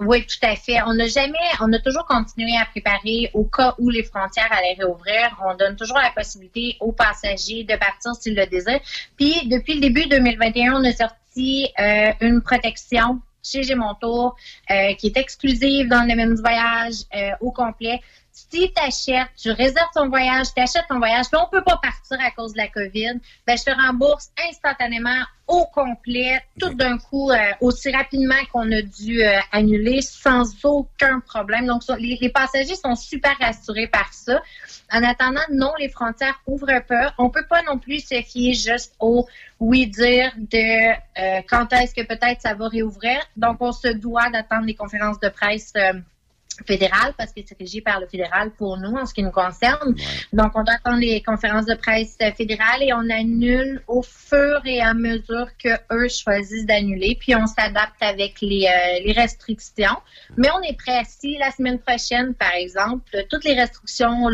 Oui, tout à fait. On n'a jamais, on a toujours continué à préparer au cas où les frontières allaient réouvrir. On donne toujours la possibilité aux passagers de partir s'ils le désirent. Puis, depuis le début 2021, on a sorti euh, une protection chez J'ai mon tour euh, qui est exclusive dans le domaine du voyage euh, au complet. Si tu achètes, tu réserves ton voyage, tu achètes ton voyage, puis on peut pas partir à cause de la COVID, ben, je te rembourse instantanément au complet, tout d'un coup, euh, aussi rapidement qu'on a dû euh, annuler, sans aucun problème. Donc, les, les passagers sont super rassurés par ça. En attendant, non, les frontières ouvrent pas. On peut pas non plus se fier juste au oui dire de euh, quand est-ce que peut-être ça va réouvrir. Donc, on se doit d'attendre les conférences de presse. Fédérales parce que c'est régi par le fédéral pour nous en ce qui nous concerne. Donc, on doit attendre les conférences de presse euh, fédérales et on annule au fur et à mesure que eux choisissent d'annuler. Puis, on s'adapte avec les, euh, les restrictions. Mais on est prêt. Si la semaine prochaine, par exemple, toutes les restrictions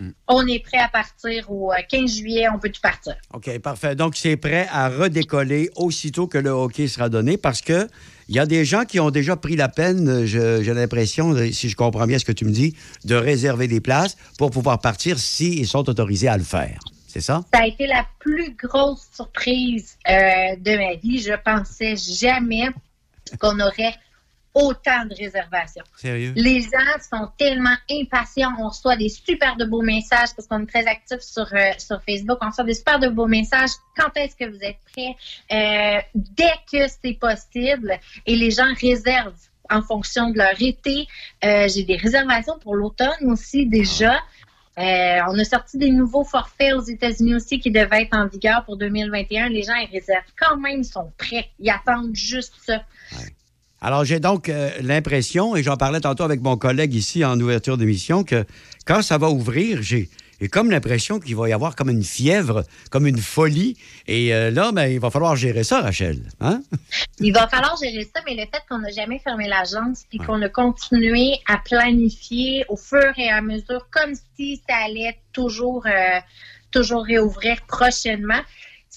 levaient, on est prêt à partir au euh, 15 juillet, on peut tout partir. OK, parfait. Donc, c'est prêt à redécoller aussitôt que le hockey sera donné parce que il y a des gens qui ont déjà pris la peine, euh, j'ai l'impression, euh, si je comprends bien ce que tu me dis, de réserver des places pour pouvoir partir s'ils sont autorisés à le faire. C'est ça? Ça a été la plus grosse surprise euh, de ma vie. Je pensais jamais qu'on aurait autant de réservations. Sérieux? Les gens sont tellement impatients. On reçoit des super de beaux messages parce qu'on est très actifs sur, euh, sur Facebook. On reçoit des super de beaux messages. Quand est-ce que vous êtes prêts? Euh, dès que c'est possible. Et les gens réservent en fonction de leur été. Euh, J'ai des réservations pour l'automne aussi déjà. Euh, on a sorti des nouveaux forfaits aux États-Unis aussi qui devaient être en vigueur pour 2021. Les gens, ils réservent quand même, ils sont prêts. Ils attendent juste ça. Alors, j'ai donc euh, l'impression, et j'en parlais tantôt avec mon collègue ici en ouverture d'émission, que quand ça va ouvrir, j'ai, comme l'impression qu'il va y avoir comme une fièvre, comme une folie. Et euh, là, ben, il va falloir gérer ça, Rachel. Hein? Il va falloir gérer ça, mais le fait qu'on n'a jamais fermé l'agence puis qu'on a continué à planifier au fur et à mesure, comme si ça allait toujours, euh, toujours réouvrir prochainement,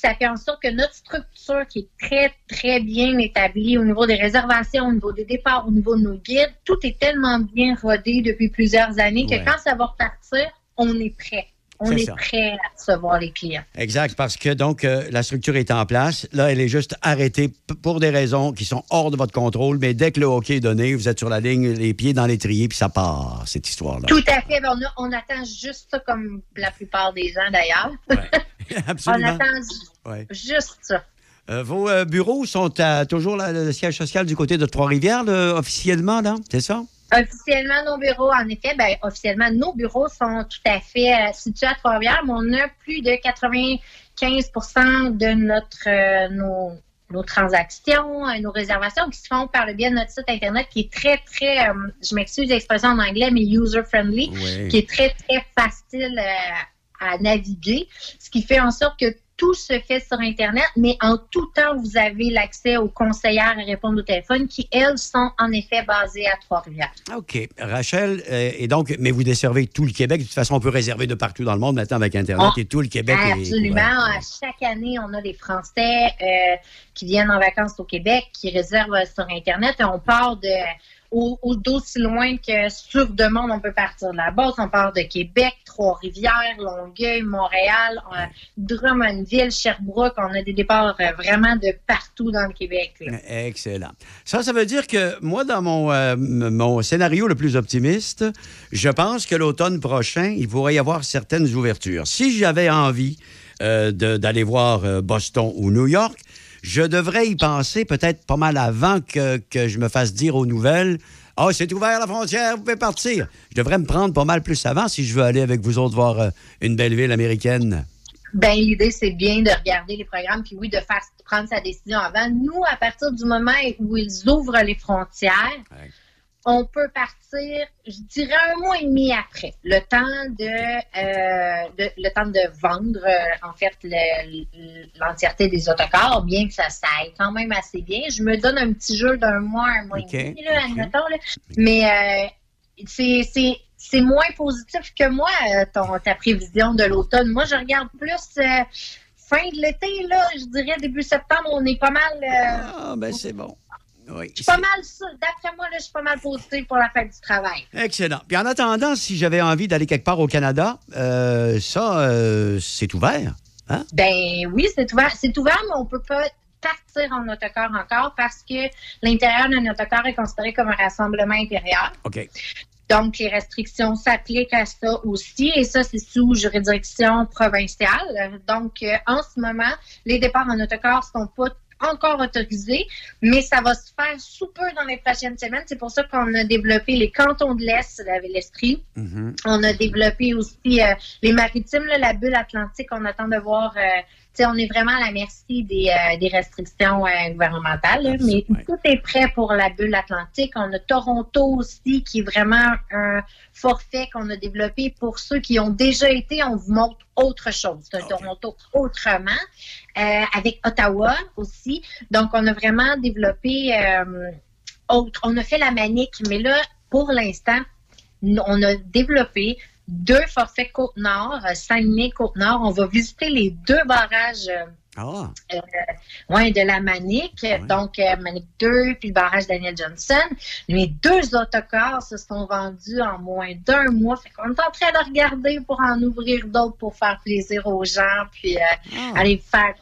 ça fait en sorte que notre structure qui est très, très bien établie au niveau des réservations, au niveau des départs, au niveau de nos guides, tout est tellement bien rodé depuis plusieurs années que Ouais. quand ça va repartir, on est prêt. On est prêt à recevoir les clients. Exact, parce que donc euh, la structure est en place. Là, elle est juste arrêtée pour des raisons qui sont hors de votre contrôle. Mais dès que le hockey est donné, vous êtes sur la ligne, les pieds dans l'étrier, puis ça part, cette histoire-là. Tout à fait. On, a- on attend juste ça comme la plupart des gens d'ailleurs. on Absolument. attend ju- Ouais. juste ça. Euh, vos euh, bureaux sont à, toujours là, le siège social du côté de Trois-Rivières, officiellement, là? C'est ça? Officiellement, nos bureaux, en effet, ben, officiellement, nos bureaux sont tout à fait euh, situés à Trois-Rivières, mais on a plus de 95% de notre, euh, nos, nos transactions, euh, nos réservations qui se font par le biais de notre site Internet qui est très, très, euh, je m'excuse l'expression en anglais, mais user-friendly, Oui. qui est très, très facile euh, à naviguer, ce qui fait en sorte que tout se fait sur Internet, mais en tout temps, vous avez l'accès aux conseillères à répondre au téléphone qui, elles, sont en effet basées à Trois-Rivières. OK. Rachel, euh, et donc, mais vous desservez tout le Québec. De toute façon, on peut réserver de partout dans le monde maintenant avec Internet On- et tout le Québec. est Absolument. couvert. À chaque année, on a des Français euh, qui viennent en vacances au Québec, qui réservent sur Internet. Et on part de au- au- d'aussi loin que sur demande, on peut partir de la base. On part de Québec, Trois-Rivières, Longueuil, Montréal, euh, Drummondville, Sherbrooke. On a des départs euh, vraiment de partout dans le Québec. Excellent. Ça, ça veut dire que moi, dans mon, euh, mon scénario le plus optimiste, je pense que l'automne prochain, il pourrait y avoir certaines ouvertures. Si j'avais envie d'aller voir Boston ou New York, je devrais y penser peut-être pas mal avant que, que je me fasse dire aux nouvelles Ah, c'est ouvert la frontière, vous pouvez partir. Je devrais me prendre pas mal plus avant si je veux aller avec vous autres voir euh, une belle ville américaine. Ben, l'idée, c'est bien de regarder les programmes, puis oui, de faire prendre sa décision avant. Nous, à partir du moment où ils ouvrent les frontières, on peut partir, je dirais un mois et demi après, le temps de, euh, de- le temps de vendre euh, en fait le- l'entièreté des autocars, bien que ça, ça aille quand même assez bien. Je me donne un petit jeu d'un mois, un mois et demi, là, admettons, là. mais euh, c'est c'est- moins positif que moi, ton, ta prévision de l'automne. Moi, je regarde plus fin de l'été, là, je dirais début septembre, on est pas mal. Ah, ben c'est bon. Oui. je suis pas mal, d'après moi, là, je suis pas mal positive pour la fête du travail. Excellent. Puis en attendant, si j'avais envie d'aller quelque part au Canada, euh, ça, euh, c'est ouvert. Hein? Ben oui, c'est ouvert. C'est ouvert, mais on peut pas partir en autocar encore parce que l'intérieur d'un autocar est considéré comme un rassemblement intérieur. OK. Donc, les restrictions s'appliquent à ça aussi, et ça, c'est sous juridiction provinciale. Donc, euh, en ce moment, les départs en autocar sont pas encore autorisés, mais ça va se faire sous peu dans les prochaines semaines. C'est pour ça qu'on a développé les cantons de l'Est, la Ville-Estrie. On a développé aussi euh, les maritimes, là, la bulle atlantique. On attend de voir. euh, on est vraiment à la merci des, euh, des restrictions euh, gouvernementales, là, mais tout est prêt pour la bulle atlantique. On a Toronto aussi, qui est vraiment un forfait qu'on a développé pour ceux qui ont déjà été. On vous montre autre chose. C'est un Toronto autrement, euh, avec Ottawa aussi. Donc, on a vraiment développé autre. On a fait la manique, mais là, pour l'instant, on a développé deux forfaits Côte-Nord, euh, Saguenay, Côte-Nord. On va visiter les deux barrages euh, Ah. euh, ouais, de la Manique. Donc, euh, Manique 2 puis le barrage Daniel Johnson. Les deux autocars se sont vendus en moins d'un mois. Fait qu'on est en train de regarder pour en ouvrir d'autres pour faire plaisir aux gens puis euh, aller faire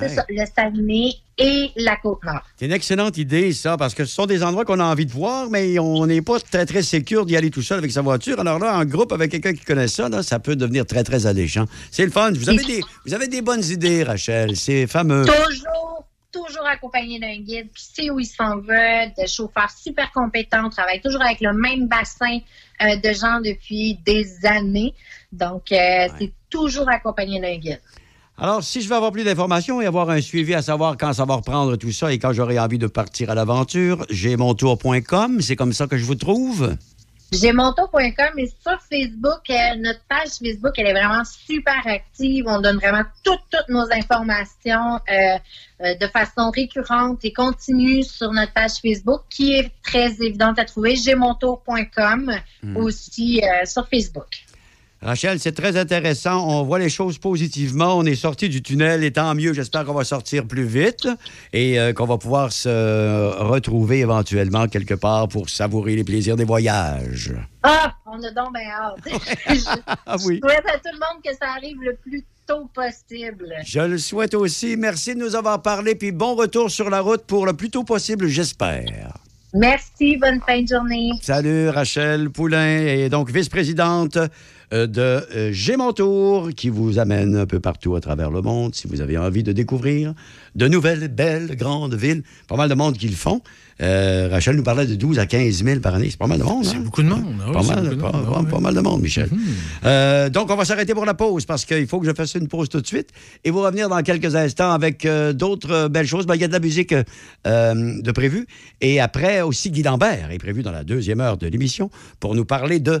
Ouais. ça, le Saguenay et la Côte-Nord. C'est une excellente idée, ça, parce que ce sont des endroits qu'on a envie de voir, mais on n'est pas très, très sécure d'y aller tout seul avec sa voiture. Alors là, en groupe, avec quelqu'un qui connaît ça, là, ça peut devenir très, très alléchant. C'est le fun. Vous avez des, vous avez des bonnes idées, Rachel. C'est fameux. Toujours, toujours accompagné d'un guide qui sait où il s'en va, de chauffeurs super compétents, on travaille toujours avec le même bassin euh, de gens depuis des années. Donc, euh, c'est toujours accompagné d'un guide. Alors, si je veux avoir plus d'informations et avoir un suivi à savoir quand ça va reprendre tout ça et quand j'aurai envie de partir à l'aventure, j'ai montour.com. C'est comme ça que je vous trouve. Gemonto.com et sur Facebook, euh, notre page Facebook, elle est vraiment super active. On donne vraiment toutes, toutes nos informations euh, euh, de façon récurrente et continue sur notre page Facebook, qui est très évidente à trouver. Gemonto.com Hmm. aussi sur Facebook. Rachel, c'est très intéressant. On voit les choses positivement. On est sorti du tunnel et tant mieux. J'espère qu'on va sortir plus vite et euh, qu'on va pouvoir se retrouver éventuellement quelque part pour savourer les plaisirs des voyages. Ah, on a donc bien hâte. je, Ah oui. je souhaite à tout le monde que ça arrive le plus tôt possible. Je le souhaite aussi. Merci de nous avoir parlé. Puis bon retour sur la route pour le plus tôt possible, j'espère. Merci, bonne fin de journée. Salut Rachel Poulain, et donc vice-présidente de euh, J'ai mon tour, qui vous amène un peu partout à travers le monde si vous avez envie de découvrir de nouvelles, belles, grandes villes. Pas mal de monde qui le font. Euh, Rachel nous parlait de 12 à 15 000 par année. C'est pas mal de monde. C'est beaucoup de monde. Ah pas, oui, mal, beaucoup de pas- monde. pas- Ah pas mal de monde, Michel. Euh, donc, on va s'arrêter pour la pause parce qu'il faut que je fasse une pause tout de suite et vous revenir dans quelques instants avec euh, d'autres euh, belles choses. Ben, Il y a de la musique euh, euh, de prévu. Et après, aussi, Guy Lambert est prévu dans la deuxième heure de l'émission pour nous parler de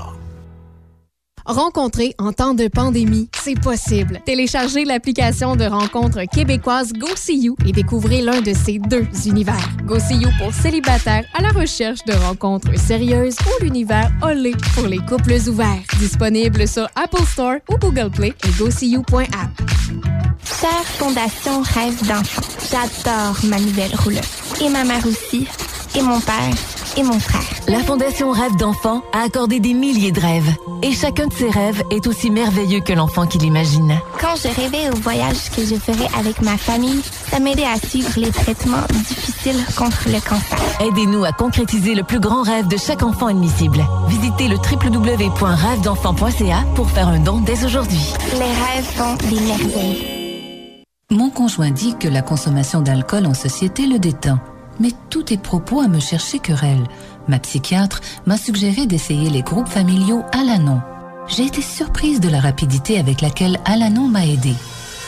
Rencontrer en temps de pandémie, c'est possible. Téléchargez l'application de rencontre québécoise GoSeeYou et découvrez l'un de ces deux univers. GoSeeYou pour célibataires à la recherche de rencontres sérieuses ou l'univers Olé pour les couples ouverts. Disponible sur Apple Store ou Google Play et GoSeeYou.app. Chère Fondation Rêve d'enfant, j'adore ma nouvelle rouleuse. Et ma mère aussi, et mon père, et mon frère. La Fondation Rêve d'enfant a accordé des milliers de rêves. Et chacun de ces rêves est aussi merveilleux que l'enfant qui l'imagine. Quand je rêvais au voyage que je ferais avec ma famille, ça m'aidait à suivre les traitements difficiles contre le cancer. Aidez-nous à concrétiser le plus grand rêve de chaque enfant admissible. Visitez le www.rêvedenfant.ca pour faire un don dès aujourd'hui. Les rêves font des merveilles. Mon conjoint dit que la consommation d'alcool en société le détend. Mais tous tes propos à me chercher querelle. Ma psychiatre m'a suggéré d'essayer les groupes familiaux Alanon. J'ai été surprise de la rapidité avec laquelle Alanon m'a aidé.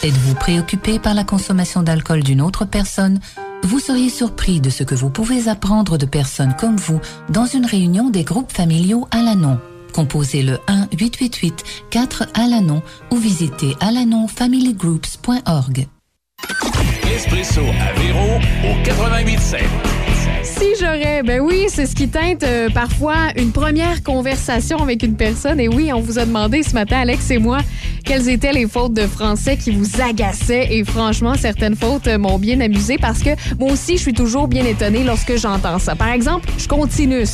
Êtes-vous préoccupé par la consommation d'alcool d'une autre personne? Vous seriez surpris de ce que vous pouvez apprendre de personnes comme vous dans une réunion des groupes familiaux Alanon. Composez le 1-888-4 Alanon ou visitez alanonfamilygroups.org. Espresso à Véro au 88.7. Si j'aurais, ben oui, c'est ce qui teinte euh, parfois une première conversation avec une personne. Et oui, on vous a demandé ce matin, Alex et moi, quelles étaient les fautes de français qui vous agaçaient. Et franchement, certaines fautes m'ont bien amusé parce que moi aussi, je suis toujours bien étonnée lorsque j'entends ça. Par exemple, je continue.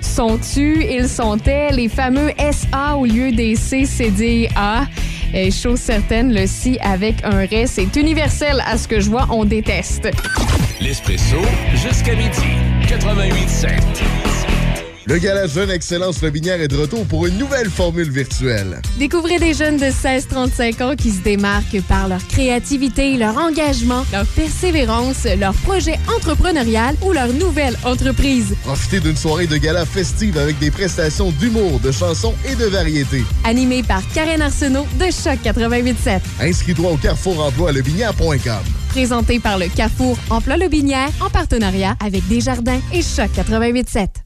Sont-tu, ils sont-elles, les fameux SA au lieu des C, C, D, A. Et chose certaine, le si avec un ré, c'est universel à ce que je vois, on déteste. L'espresso jusqu'à midi. 88.7. Le gala Jeune Excellence Lobinière est de retour pour une nouvelle formule virtuelle. Découvrez des jeunes de 16-35 ans qui se démarquent par leur créativité, leur engagement, leur persévérance, leur projet entrepreneurial ou leur nouvelle entreprise. Profitez d'une soirée de gala festive avec des prestations d'humour, de chansons et de variétés. Animé par Karen Arsenault de Choc 88.7. Inscris-toi au carrefour emploi lebinière.com. Présenté par le Carrefour Emploi Lobinière en partenariat avec Desjardins et Choc 88.7.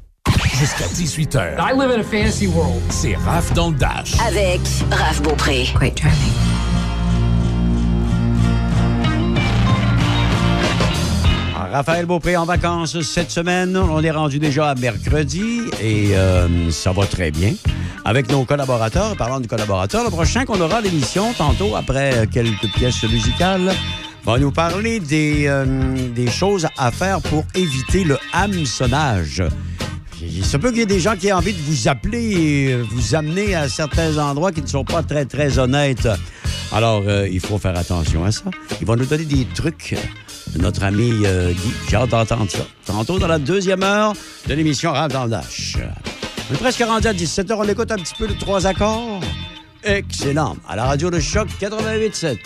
Jusqu'à 18h. I live in a fantasy world. C'est Raph dans le Dash. Avec Raph Beaupré. Great driving. Ah, Raphaël Beaupré en vacances cette semaine. On est rendu déjà à mercredi et euh, ça va très bien. Avec nos collaborateurs, parlant de collaborateurs, le prochain qu'on aura à l'émission, tantôt après quelques pièces musicales, va nous parler des, euh, des choses à faire pour éviter le hameçonnage. Il se peut qu'il y ait des gens qui aient envie de vous appeler et vous amener à certains endroits qui ne sont pas très, très honnêtes. Alors, euh, il faut faire attention à ça. Ils vont nous donner des trucs. Notre ami euh, Guy, j'ai hâte d'entendre ça. Tantôt, dans la deuxième heure de l'émission Rave dans le Dash. On est presque rendu à 17h. On écoute un petit peu les trois accords. Excellent. À la radio de Choc 88.7.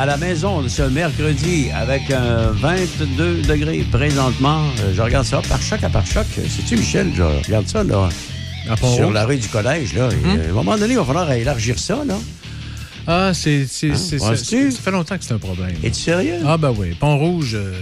à la maison ce mercredi avec un 22 degrés présentement, euh, je regarde ça par choc à par choc. C'est-tu Michel? Je regarde ça là. Sur la rue du collège. Là. Et, euh, à un moment donné, il va falloir élargir ça. Là. Ah, c'est. Hein, ça, penses-tu? ça fait longtemps que c'est un problème. Es-tu sérieux? Ah, ben oui. Pont-Rouge, euh,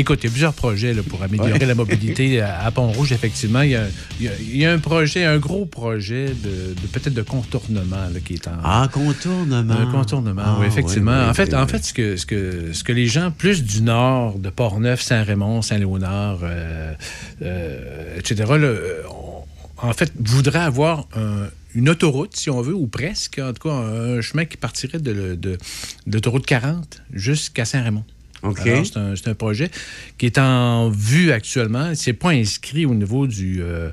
écoute, il y a plusieurs projets là, pour améliorer Ouais. la mobilité à, Pont-Rouge, effectivement. Il y, a, il y a- il y a un projet, un gros projet de, de- peut-être de contournement là, qui est en. Ah, contournement. Un contournement, Ah, oui, effectivement. oui, oui, en fait, en ce, que, ce, que, ce que les gens plus du nord, de Portneuf, Saint-Raymond, Saint-Léonard, euh, euh, etc., là, on- en fait, voudraient avoir un- une autoroute, si on veut, ou presque, en tout cas, un chemin qui partirait de, le- de, de l'autoroute 40 jusqu'à Saint-Raymond. C'est un, c'est un projet qui est en vue actuellement. C'est pas inscrit au niveau du, euh,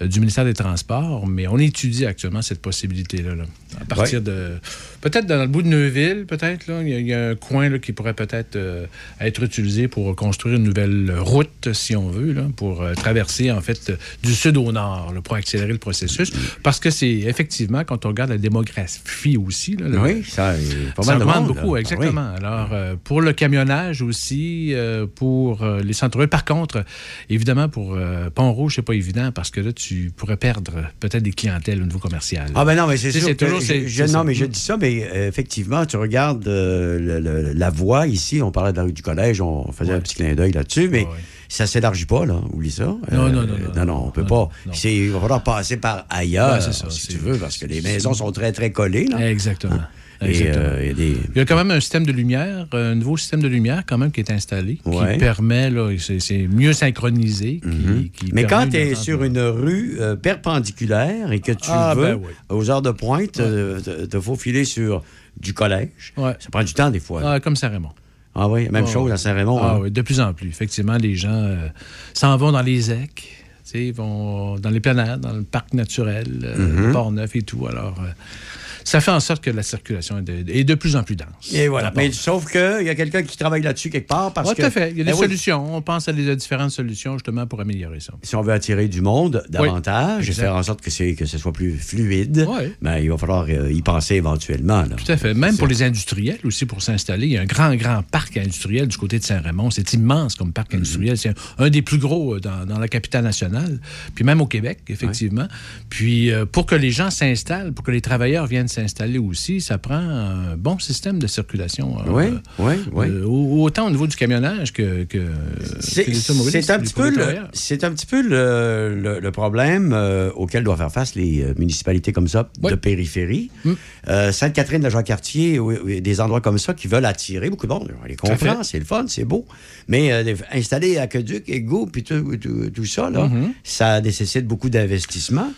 du ministère des Transports, mais on étudie actuellement cette possibilité-là. là. À partir de. Peut-être dans le bout de Neuville, peut-être. là, Il y, a- il y a un coin là, qui pourrait peut-être euh, être utilisé pour construire une nouvelle route, si on veut, là, pour euh, traverser, en fait, du sud au nord, là, pour accélérer le processus. Parce que c'est effectivement, quand on regarde la démographie aussi. Oui, ça, pas ça mal de augmente monde, beaucoup, exactement. Alors, pour le camionnage aussi, euh, pour euh, les centres Par contre, évidemment, pour euh, Pont-Rouge, c'est pas évident parce que là, tu pourrais perdre peut-être des clientèles au niveau commercial. Ah ben non, mais c'est sûr. que toujours- je- je- non, mais je dis ça, mais effectivement, tu regardes le- le- la voie ici, on parlait de la rue du collège, on faisait un petit clin d'œil là-dessus, mais ça s'élargit pas, là. Oublie ça. Non, Euh, non, non, non, Non, on peut pas. C'est- Il va falloir passer par ailleurs, Ouais, ça, si tu veux, parce que les maisons sont très, très collées, là. Exactement. Et, euh, il y a des... Il y a quand même un système de lumière, un nouveau système de lumière quand même qui est installé, Ouais. qui permet, là, c'est mieux synchronisé. qui- qui Mais quand tu es sur une rue euh, perpendiculaire et que tu Ah, veux, ben oui. aux heures de pointe, euh, te, te faufiler sur du collège, Ouais. ça prend du temps des fois. Ah, comme Saint-Raymond. Ah oui, même chose ouais. à Saint-Raymond. Ah hein. oui, de plus en plus. Effectivement, les gens euh, s'en vont dans les EC, vont dans les planètes, dans le parc naturel, euh, Mhm. le Port-Neuf et tout. Alors, euh, ça fait en sorte que la circulation est de, est de plus en plus dense. Et voilà. Mais sauf qu'il y a quelqu'un qui travaille là-dessus quelque part parce Ouais, que. tout à fait. Il y a des Ben oui, solutions. On pense à des différentes solutions justement pour améliorer ça. Si on veut attirer du monde davantage et exact. faire en sorte que, que ce soit plus fluide, Ouais. ben, il va falloir euh, y penser éventuellement. là. Tout à fait. Même pour les industriels aussi, pour s'installer. Il y a un grand, grand parc industriel du côté de Saint-Raymond. C'est immense comme Mhm. parc industriel. C'est un, un des plus gros euh, dans, dans la capitale nationale. Puis même au Québec, effectivement. Puis euh, pour que les gens s'installent, pour que les travailleurs viennent s'installer aussi, ça prend un bon système de circulation. euh, Oui, oui, oui. euh, au- autant au niveau du camionnage que, que, C'est, un petit peu le, travailleurs. c'est un petit peu le, le- le problème euh, auquel doivent faire face les municipalités comme ça de périphérie. Mm. Sainte-Catherine de Jean-Cartier, oui, oui, des endroits comme ça qui veulent attirer beaucoup de monde. On les fait. c'est le fun, c'est beau. Mais les- installer aqueduc, égout, puis tout, tout- tout ça, là, Mhm. ça nécessite beaucoup d'investissement.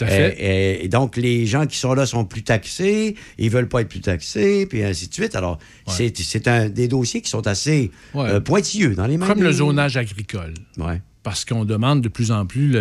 Tout à fait. Et, et donc, les gens qui sont là sont plus taxés, ils veulent pas être plus taxés, puis ainsi de suite. Alors, c'est, c'est un, des dossiers qui sont assez Ouais. euh, pointilleux dans les mains Comme le zonage agricole. Ouais. Parce qu'on demande de plus en plus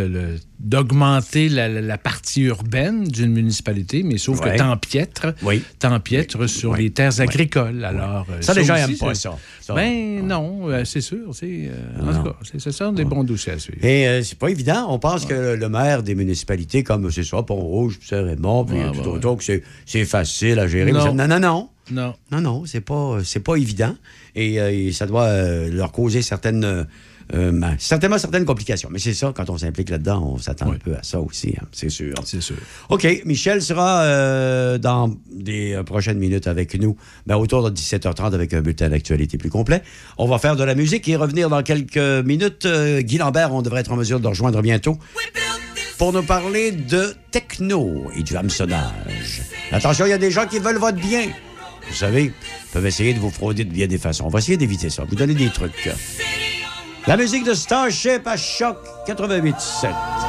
d'augmenter la, partie urbaine d'une municipalité, mais sauf Ouais. que t'empiètres, Oui. t'empiètres sur les terres agricoles. Alors, euh, Ça, les gens aussi, aiment pas ça. Ça. Ben non, euh, c'est sûr. c'est, euh, en tout cas, c'est- ce sont des bons dossiers à suivre. Et euh, c'est pas évident. On pense que le, le maire des municipalités, comme c'est ça, Pont-Rouge, puis Saint-Raymond, puis tout autour, que c'est, facile à gérer. Non. Ça- non, non, non. Non. Non, non, c'est pas, c'est pas évident. Et, euh, et ça doit euh, leur causer certaines. Euh, ben, certainement certaines complications. Mais c'est ça, quand on s'implique là-dedans, on s'attend un peu à ça aussi, hein, c'est sûr. C'est sûr. OK, Michel sera euh, dans des euh, prochaines minutes avec nous, ben, autour de 17h30 avec un bulletin d'actualité plus complet. On va faire de la musique et revenir dans quelques minutes. Euh, Guy Lambert, on devrait être en mesure de le rejoindre bientôt pour nous parler de techno et du hameçonnage. Attention, il y a des gens qui veulent votre bien. Vous savez, ils peuvent essayer de vous frauder de bien des façons. On va essayer d'éviter ça, vous donner des trucs. La musique de Starship à Choc 88.7.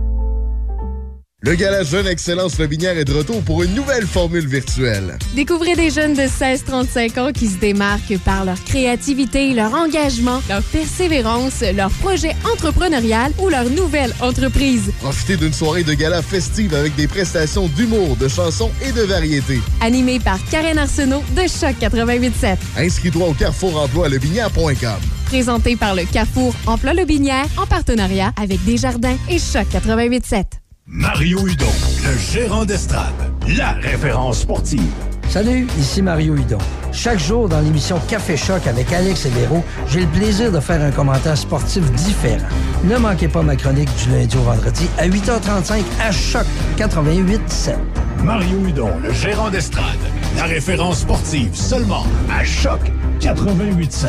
Le Gala Jeune Excellence Lobinière est de retour pour une nouvelle formule virtuelle. Découvrez des jeunes de 16-35 ans qui se démarquent par leur créativité, leur engagement, leur persévérance, leur projet entrepreneurial ou leur nouvelle entreprise. Profitez d'une soirée de gala festive avec des prestations d'humour, de chansons et de variétés. Animé par Karen Arsenault de Choc 88.7. Inscris-toi au carrefour emploi lebinière.com. Présenté par le Carrefour Emploi Lobinière en partenariat avec Desjardins et Choc 88.7. Mario Hudon, le gérant d'estrade, la référence sportive. Salut, ici Mario Hudon. Chaque jour dans l'émission Café Choc avec Alex et Véro, j'ai le plaisir de faire un commentaire sportif différent. Ne manquez pas ma chronique du lundi au vendredi à 8h35 à Choc 88.7. Mario Hudon, le gérant d'estrade, la référence sportive seulement à Choc 88.7.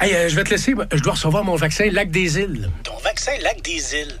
Hey, euh, je vais te laisser. Je dois recevoir mon vaccin Lac des Îles. Ton vaccin Lac des Îles.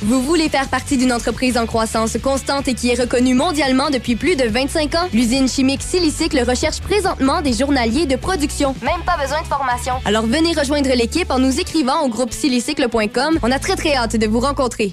Vous voulez faire partie d'une entreprise en croissance constante et qui est reconnue mondialement depuis plus de 25 ans? L'usine chimique Silicycle recherche présentement des journaliers de production. Même pas besoin de formation. Alors venez rejoindre l'équipe en nous écrivant au groupe silicycle.com. On a très très hâte de vous rencontrer.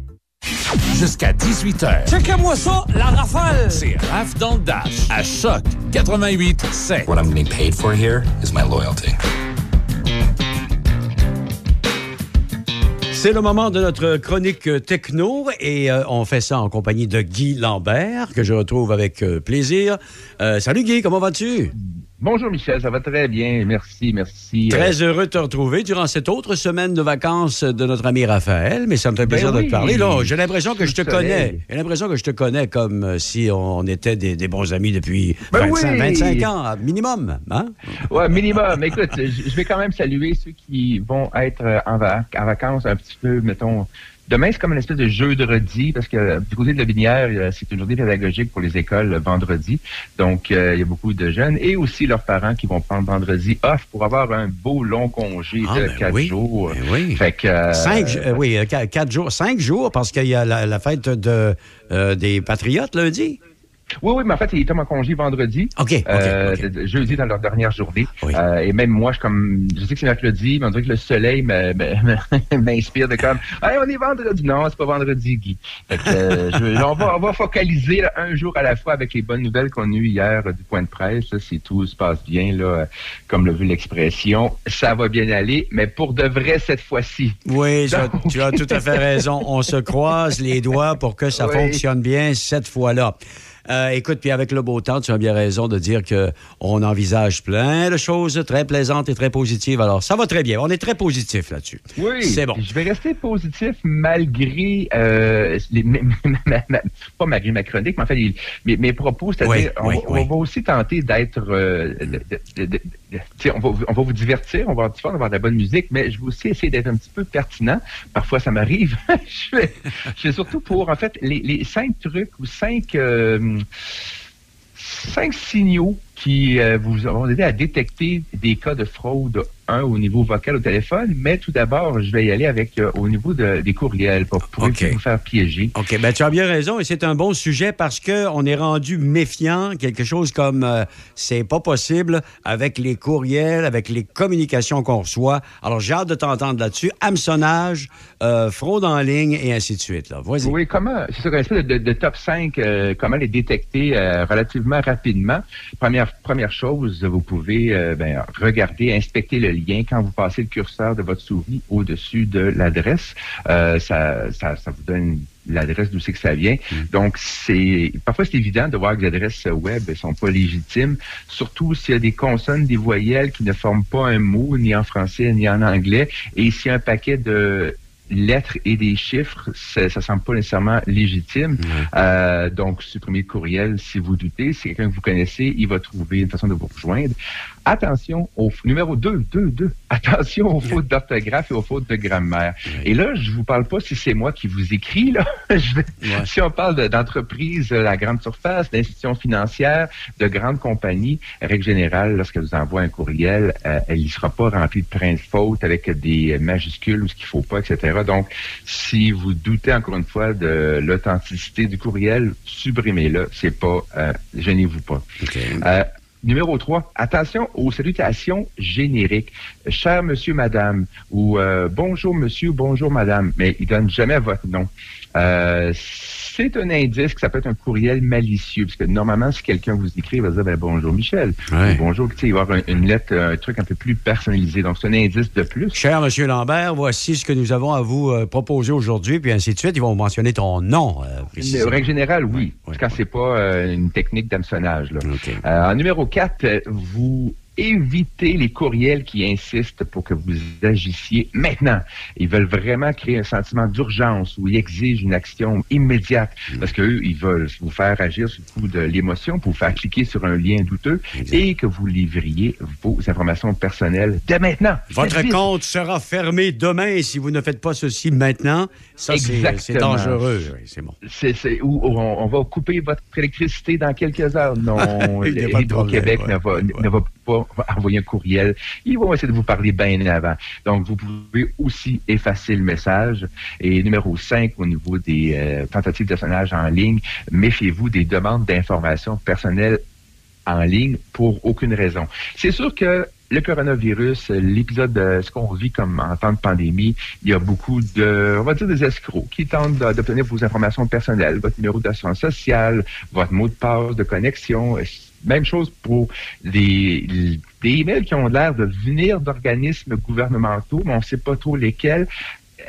Jusqu'à 18h. Checkez-moi ça, la rafale! C'est Raph dans le Dash à Choc 88 7. What I'm getting paid for here is my loyalty. C'est le moment de notre chronique euh, techno et euh, on fait ça en compagnie de Guy Lambert, que je retrouve avec euh, plaisir. Euh, salut Guy, comment vas-tu? Bonjour Michel, ça va très bien. Merci, merci. Très heureux de te retrouver durant cette autre semaine de vacances de notre ami Raphaël, mais ça me fait Ben plaisir de oui. te parler. Là, j'ai l'impression que je te connais. J'ai l'impression que je te connais comme euh, si on était des, des bons amis depuis Ben 25, oui. 25 ans, minimum. Hein? Ouais, minimum. Écoute, je vais quand même saluer ceux qui vont être euh, en, vac- en vacances un petit peu, mettons. Demain, c'est comme une espèce de jeu de redis, parce que euh, du côté de la Binière, euh, c'est une journée pédagogique pour les écoles le vendredi. Donc, euh, il y a beaucoup de jeunes et aussi leurs parents qui vont prendre vendredi off pour avoir un beau long congé Ah, de ben quatre oui, jours. ben oui. Fait que, euh, Cinq, euh, oui, euh, qua- quatre jours. Cinq jours parce qu'il y a la, la fête de, euh, des Patriotes lundi. Oui, oui, mais en fait, ils tombent en congé vendredi. OK, Euh, jeudi dans leur dernière journée. Euh, et même moi, je comme je sais que c'est mercredi, mais on dirait que le soleil m'inspire de comme Hey, on est vendredi. Non, c'est pas vendredi, Guy. Fait que, euh, je- on, va, on va focaliser là, un jour à la fois avec les bonnes nouvelles qu'on a eues hier euh, du point de presse. là, si tout se passe bien, là, comme l'a vu l'expression, ça va bien aller, mais pour de vrai cette fois-ci. Oui, tu as, tu as tout à fait raison. On se croise les doigts pour que ça Oui. fonctionne bien cette fois-là. Euh, écoute, puis avec le beau temps, tu as bien raison de dire que on envisage plein de choses très plaisantes et très positives. Alors, ça va très bien. On est très positif là-dessus. Oui, C'est bon. Je vais rester positif malgré euh, les, pas malgré ma chronique, mais en fait les- mes, mes propos, c'est-à-dire Oui, on, oui, va- on va aussi tenter d'être, euh, on, va, on va vous divertir, on va avoir du fun, on va avoir de la bonne musique, mais je vais aussi essayer d'être un petit peu pertinent. Parfois, ça m'arrive. je, fais, je surtout pour en fait les, les cinq trucs ou cinq euh, cinq signaux qui euh, vous vont aider à détecter des cas de fraude, un au niveau vocal au téléphone, mais tout d'abord, je vais y aller avec euh, au niveau de- des courriels pour, pour OK. vous faire piéger. OK, ben tu as bien raison et c'est un bon sujet parce que on est rendu méfiant, quelque chose comme euh, c'est pas possible avec les courriels, avec les communications qu'on reçoit. Alors j'ai hâte de t'entendre là-dessus. Hameçonnage, euh, fraude en ligne et ainsi de suite. Là. Vas-y. Oui, comment, c'est ça, espèce de, de top 5, euh, comment les détecter relativement rapidement. Première, première chose, vous pouvez ben, regarder, inspecter le lien quand vous passez le curseur de votre souris au-dessus de l'adresse. Euh, ça, ça, ça vous donne l'adresse d'où c'est que ça vient. Donc, c'est parfois c'est évident de voir que les adresses web ne sont pas légitimes, surtout s'il y a des consonnes, des voyelles qui ne forment pas un mot, ni en français, ni en anglais, et s'il y a un paquet de lettres et des chiffres, ça, ça semble pas nécessairement légitime. Euh, donc, supprimez le courriel si vous doutez. Si quelqu'un que vous connaissez, il va trouver une façon de vous rejoindre. Attention au numéro 2, 2, 2. Attention aux fautes d'orthographe et aux fautes de grammaire. Et là, je vous parle pas si c'est moi qui vous écris, là. Je vais- Si on parle de- d'entreprises, euh, la grande surface, d'institutions financières, de grandes compagnies, règle générale, lorsqu'elles vous envoient un courriel, euh, elle ne sera pas remplie de plein de fautes avec des majuscules ou ce qu'il faut pas, etc. Donc, si vous doutez encore une fois de l'authenticité du courriel, supprimez-le. C'est pas, euh, gênez-vous pas. Euh, Numéro 3, attention aux salutations génériques. Cher monsieur, madame, ou euh, bonjour monsieur, bonjour madame, mais il donne jamais votre nom. Euh, c'est un indice que ça peut être un courriel malicieux, parce que normalement, si quelqu'un vous écrit, il va dire ben, bonjour Michel, Ouais. ou bonjour, tu sais, il va y avoir un- une lettre, un truc un peu plus personnalisé. Donc, c'est un indice de plus. Cher Monsieur Lambert, voici ce que nous avons à vous euh, proposer aujourd'hui, puis ainsi de suite. Ils vont mentionner ton nom. euh, règle générale, oui. Quand c'est pas euh, une technique d'hameçonnage. là. Euh, en numéro 4, vous évitez les courriels qui insistent pour que vous agissiez maintenant. Ils veulent vraiment créer un sentiment d'urgence où ils exigent une action immédiate parce qu'eux, ils veulent vous faire agir sur le coup de l'émotion pour vous faire cliquer sur un lien douteux et que vous livriez vos informations personnelles dès maintenant. Votre compte sera fermé demain si vous ne faites pas ceci maintenant. Ça, c'est dangereux. Oui, c'est bon. Ou on, on va couper votre électricité dans quelques heures. Non, Il n'y a pas de Hydro-Québec problème, ne, va, ne va pas envoyer un courriel. Ils vont essayer de vous parler bien avant. Donc, vous pouvez aussi effacer le message. Et numéro 5, au niveau des euh, tentatives de sonnage en ligne, méfiez-vous des demandes d'informations personnelles en ligne pour aucune raison. C'est sûr que le coronavirus, l'épisode de ce qu'on vit comme en temps de pandémie, il y a beaucoup de, on va dire des escrocs qui tentent d'obtenir vos informations personnelles, votre numéro d'assurance sociale, votre mot de passe de connexion. Même chose pour des, des emails qui ont l'air de venir d'organismes gouvernementaux, mais on ne sait pas trop lesquels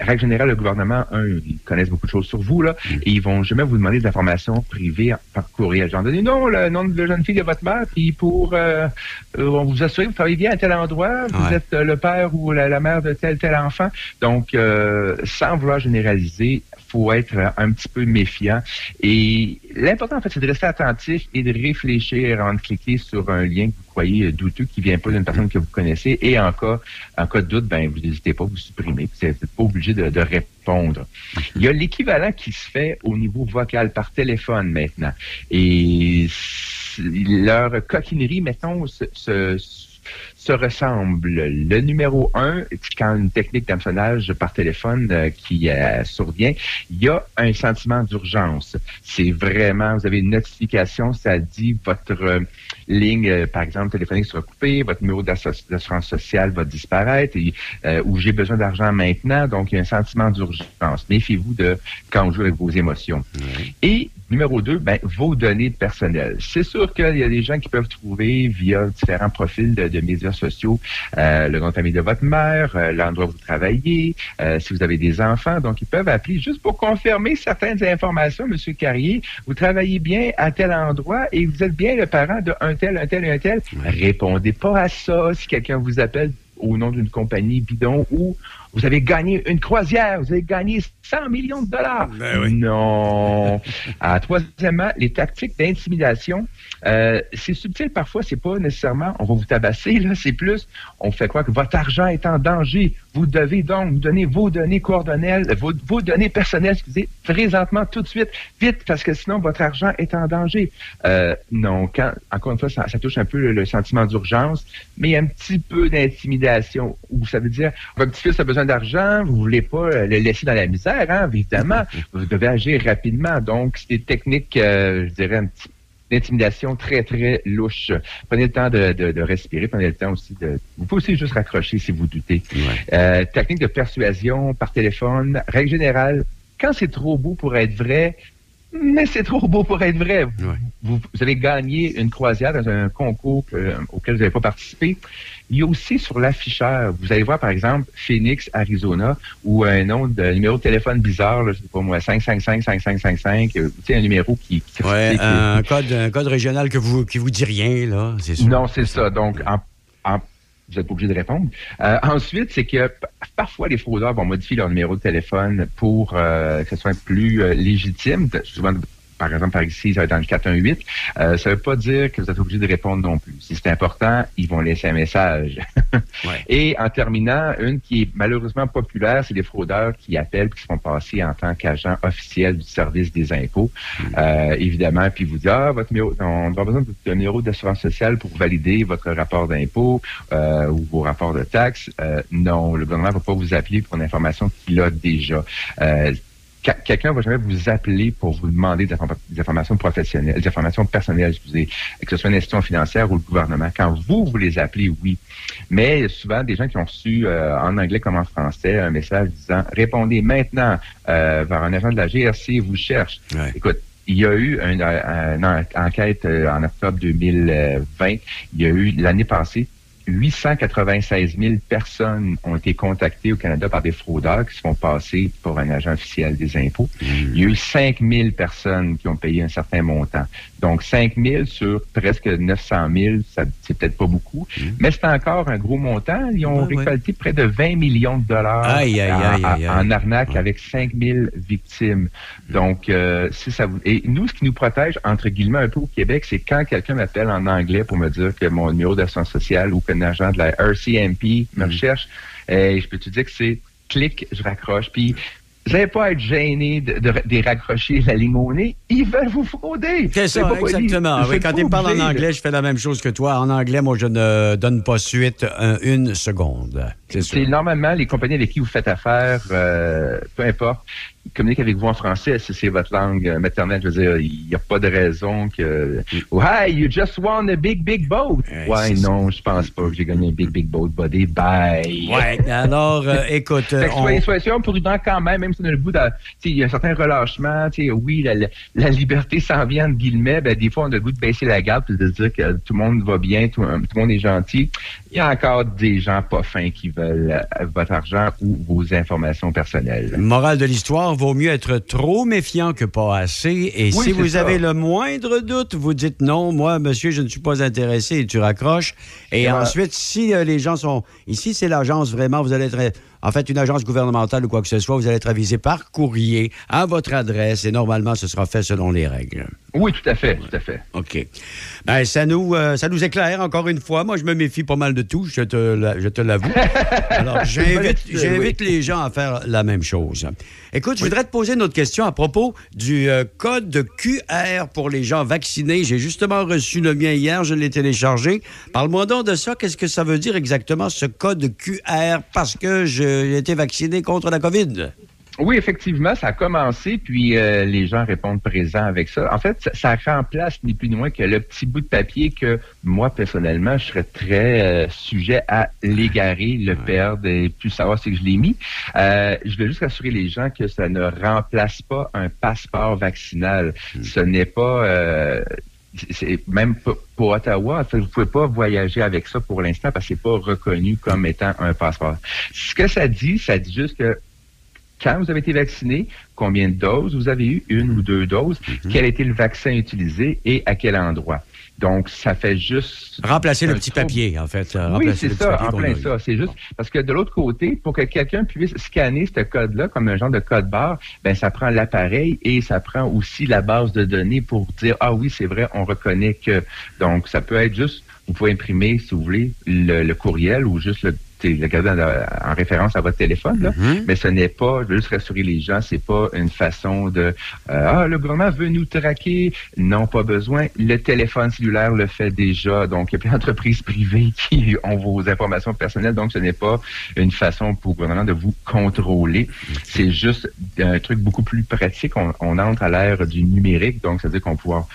règle générale, le gouvernement, un, ils connaissent beaucoup de choses sur vous, là, et ils vont jamais vous demander d'informations privées par courriel. J'en donné, non, le nom de la jeune fille de votre mère, puis pour euh, euh, on vous assure que vous travaillez bien à tel endroit, vous Ouais. êtes euh, le père ou la, la mère de tel tel enfant. Donc, euh, sans vouloir généraliser, faut être un petit peu méfiant. Et l'important, en fait, c'est de rester attentif et de réfléchir avant de cliquer sur un lien que vous croyez douteux qui vient pas d'une personne que vous connaissez. Et en cas, en cas de doute, ben, vous n'hésitez pas à vous supprimer. Vous n'êtes pas obligé de, de répondre. Il y a l'équivalent qui se fait au niveau vocal par téléphone maintenant. Et leur coquinerie, mettons, se, se, se ressemblent. Le numéro un, quand une technique d'hameçonnage par téléphone euh, qui euh, survient, il y a un sentiment d'urgence. C'est vraiment, vous avez une notification, ça dit votre euh, ligne, euh, par exemple, téléphonique sera coupée, votre numéro d'assurance sociale va disparaître, euh, ou j'ai besoin d'argent maintenant, donc il y a un sentiment d'urgence. Méfiez-vous de quand on joue avec vos émotions. Et numéro deux, ben, vos données personnelles. C'est sûr qu'il y a des gens qui peuvent trouver via différents profils de, de médias sociaux euh, le nom de famille de votre mère, euh, l'endroit où vous travaillez, euh, si vous avez des enfants. Donc, ils peuvent appeler juste pour confirmer certaines informations. Monsieur Carrier, vous travaillez bien à tel endroit et vous êtes bien le parent de un tel, un tel, un tel. Répondez pas à ça si quelqu'un vous appelle au nom d'une compagnie bidon ou vous avez gagné une croisière, vous avez gagné 100 millions de dollars. Non. Ah, troisièmement, les tactiques d'intimidation. Euh, c'est subtil parfois, c'est pas nécessairement on va vous tabasser, là, c'est plus on fait quoi que votre argent est en danger. Vous devez donc nous donner vos données coordonnelles, vos, vos données personnelles, excusez, présentement, tout de suite, vite, parce que sinon votre argent est en danger. Euh, non, quand, encore une fois, ça, ça touche un peu le, le sentiment d'urgence, mais il y a un petit peu d'intimidation où ça veut dire votre petit-fils a besoin d'argent, vous voulez pas euh, le laisser dans la misère, hein, évidemment. vous devez agir rapidement. Donc, c'est des techniques, euh, je dirais, un petit d'intimidation très, très louche. Prenez le temps de, de, de respirer, prenez le temps aussi de... Vous pouvez aussi juste raccrocher si vous doutez. Euh, technique de persuasion par téléphone, règle générale, quand c'est trop beau pour être vrai, mais c'est trop beau pour être vrai. Vous, vous avez gagné une croisière dans un concours que- auquel vous n'avez pas participé. Il y a aussi sur l'afficheur, vous allez voir par exemple Phoenix, Arizona, ou un nom de numéro de téléphone bizarre, là, je sais pas moi, 555-5555, euh, tu sais, un numéro qui... qui Ouais, qui- un code, un code régional que vous, qui vous dit rien, là, c'est sûr. non, c'est ça. Donc, en, en- vous n'êtes pas obligé de répondre. Euh, ensuite, c'est que parfois les fraudeurs vont modifier leur numéro de téléphone pour euh, que ce soit plus euh, légitime. Souvent, par exemple, par ici, ça va être dans le 418. Euh, ça ne veut pas dire que vous êtes obligé de répondre non plus. Si c'est important, ils vont laisser un message. Et en terminant, une qui est malheureusement populaire, c'est les fraudeurs qui appellent qui se font passer en tant qu'agent officiel du service des impôts. Euh, évidemment, puis vous disent, ah, votre numéro, on aura besoin de votre numéro d'assurance sociale pour valider votre rapport d'impôt euh, ou vos rapports de taxes. Euh, non, le gouvernement ne va pas vous appeler pour une information qu'il a déjà. Euh, Quelqu'un va jamais vous appeler pour vous demander des, informa- des informations professionnelles, des informations personnelles, excusez, que ce soit une institution financière ou le gouvernement. Quand vous, vous les appelez, oui. Mais il y a souvent des gens qui ont reçu, euh, en anglais comme en français, un message disant « Répondez maintenant euh, vers un agent de la GRC vous cherche Écoute, il y a eu une, un- une enquête euh, en octobre 2020. Il y a eu l'année passée 896 000 personnes ont été contactées au Canada par des fraudeurs qui se font passer pour un agent officiel des impôts. Il y a eu 5 000 personnes qui ont payé un certain montant. Donc, 5 000 sur presque 900 000, ça, c'est peut-être pas beaucoup, mais c'est encore un gros montant. Ils ont Ouais, ouais. récolté près de 20 millions de dollars Aïe, aïe, en- aïe, aïe, en, aïe. arnaque avec 5 000 victimes. Donc, euh, si ça vous... Et nous, ce qui nous protège, entre guillemets, un peu au Québec, c'est quand quelqu'un m'appelle en anglais pour me dire que mon numéro d'assurance sociale ou qu'un agent de la RCMP me recherche, et je peux te dire que c'est clic, je raccroche. Puis, vous n'allez pas à être gêné de, de, de raccrocher la ligne au nez. Ils veulent vous frauder. C'est ça, exactement. Oui, quand me parles en anglais, je fais la même chose que toi. En anglais, moi, je ne donne pas suite un- une seconde. C'est normalement les compagnies avec qui vous faites affaire, euh, peu importe, ils communiquent avec vous en français si c'est votre langue euh, maternelle. Je veux dire, il n'y a pas de raison que. Oh, hi, you just won a big, big boat. Ouais, non, je pense pas que j'ai gagné un big, big boat, buddy. Bye. Ouais, alors, euh, écoute, Fait que on- soyez, soyez prudents quand même, même si on a le tu sais, Il y a un certain relâchement. tu sais, Oui, la, la, la liberté s'en vient, entre guillemets. Ben, des fois, on a le goût de baisser la garde et de dire que tout le monde va bien, tout, tout le monde est gentil. Il y a encore des gens pas fins qui veulent euh, votre argent ou vos informations personnelles. Morale de l'histoire, vaut mieux être trop méfiant que pas assez. Et Oui, si vous ça. avez le moindre doute, vous dites non, moi, monsieur, je ne suis pas intéressé et tu raccroches. Et Voilà. ensuite, si euh, les gens sont. Ici, c'est l'agence vraiment, vous allez être. En fait, une agence gouvernementale ou quoi que ce soit, vous allez être avisé par courrier à votre adresse et normalement, ce sera fait selon les règles. Oui, tout à fait, tout à fait. OK. Ben, ça, nous, euh, ça nous éclaire encore une fois. Moi, je me méfie pas mal de tout, je te, la- je te l'avoue. Alors, j'invite Oui. les gens à faire la même chose. Écoute, je voudrais te poser une autre question à propos du euh, code de QR pour les gens vaccinés. J'ai justement reçu le mien hier, je l'ai téléchargé. Parle-moi donc de ça. Qu'est-ce que ça veut dire exactement, ce code QR, parce que j'ai été vacciné contre la COVID? Oui, effectivement, ça a commencé, puis euh, les gens répondent présents avec ça. En fait, ça, ça remplace ni plus ni moins que le petit bout de papier que moi, personnellement, je serais très euh, sujet à l'égarer, le perdre et plus savoir si je l'ai mis. Euh, je veux juste rassurer les gens que ça ne remplace pas un passeport vaccinal. Ce n'est pas... euh, c'est même pas- pour Ottawa, vous pouvez pas voyager avec ça pour l'instant parce que c'est pas reconnu comme étant un passeport. Ce que ça dit, ça dit juste que quand vous avez été vacciné, combien de doses vous avez eu, une ou deux doses, quel a été le vaccin utilisé et à quel endroit? Donc, ça fait juste... Remplacer le petit trouble. papier, en fait. Oui, Remplacer c'est ça, en plein ça. C'est juste parce que de l'autre côté, pour que quelqu'un puisse scanner ce code-là comme un genre de code barre, ben ça prend l'appareil et ça prend aussi la base de données pour dire ah oui c'est vrai, on reconnaît que. Donc ça peut être juste, vous pouvez imprimer si vous voulez le, le courriel ou juste le garder en, en référence à votre téléphone, là. Mm-hmm. mais ce n'est pas, je veux juste rassurer les gens, c'est pas une façon de euh, ah le gouvernement veut nous traquer, non pas besoin. Le téléphone cellulaire le fait déjà, donc il y a plein d'entreprises privées qui ont vos informations personnelles, donc ce n'est pas une façon pour le gouvernement de vous contrôler. C'est juste un truc beaucoup plus pratique. On, on entre à l'ère du numérique, donc ça veut dire qu'on pourra.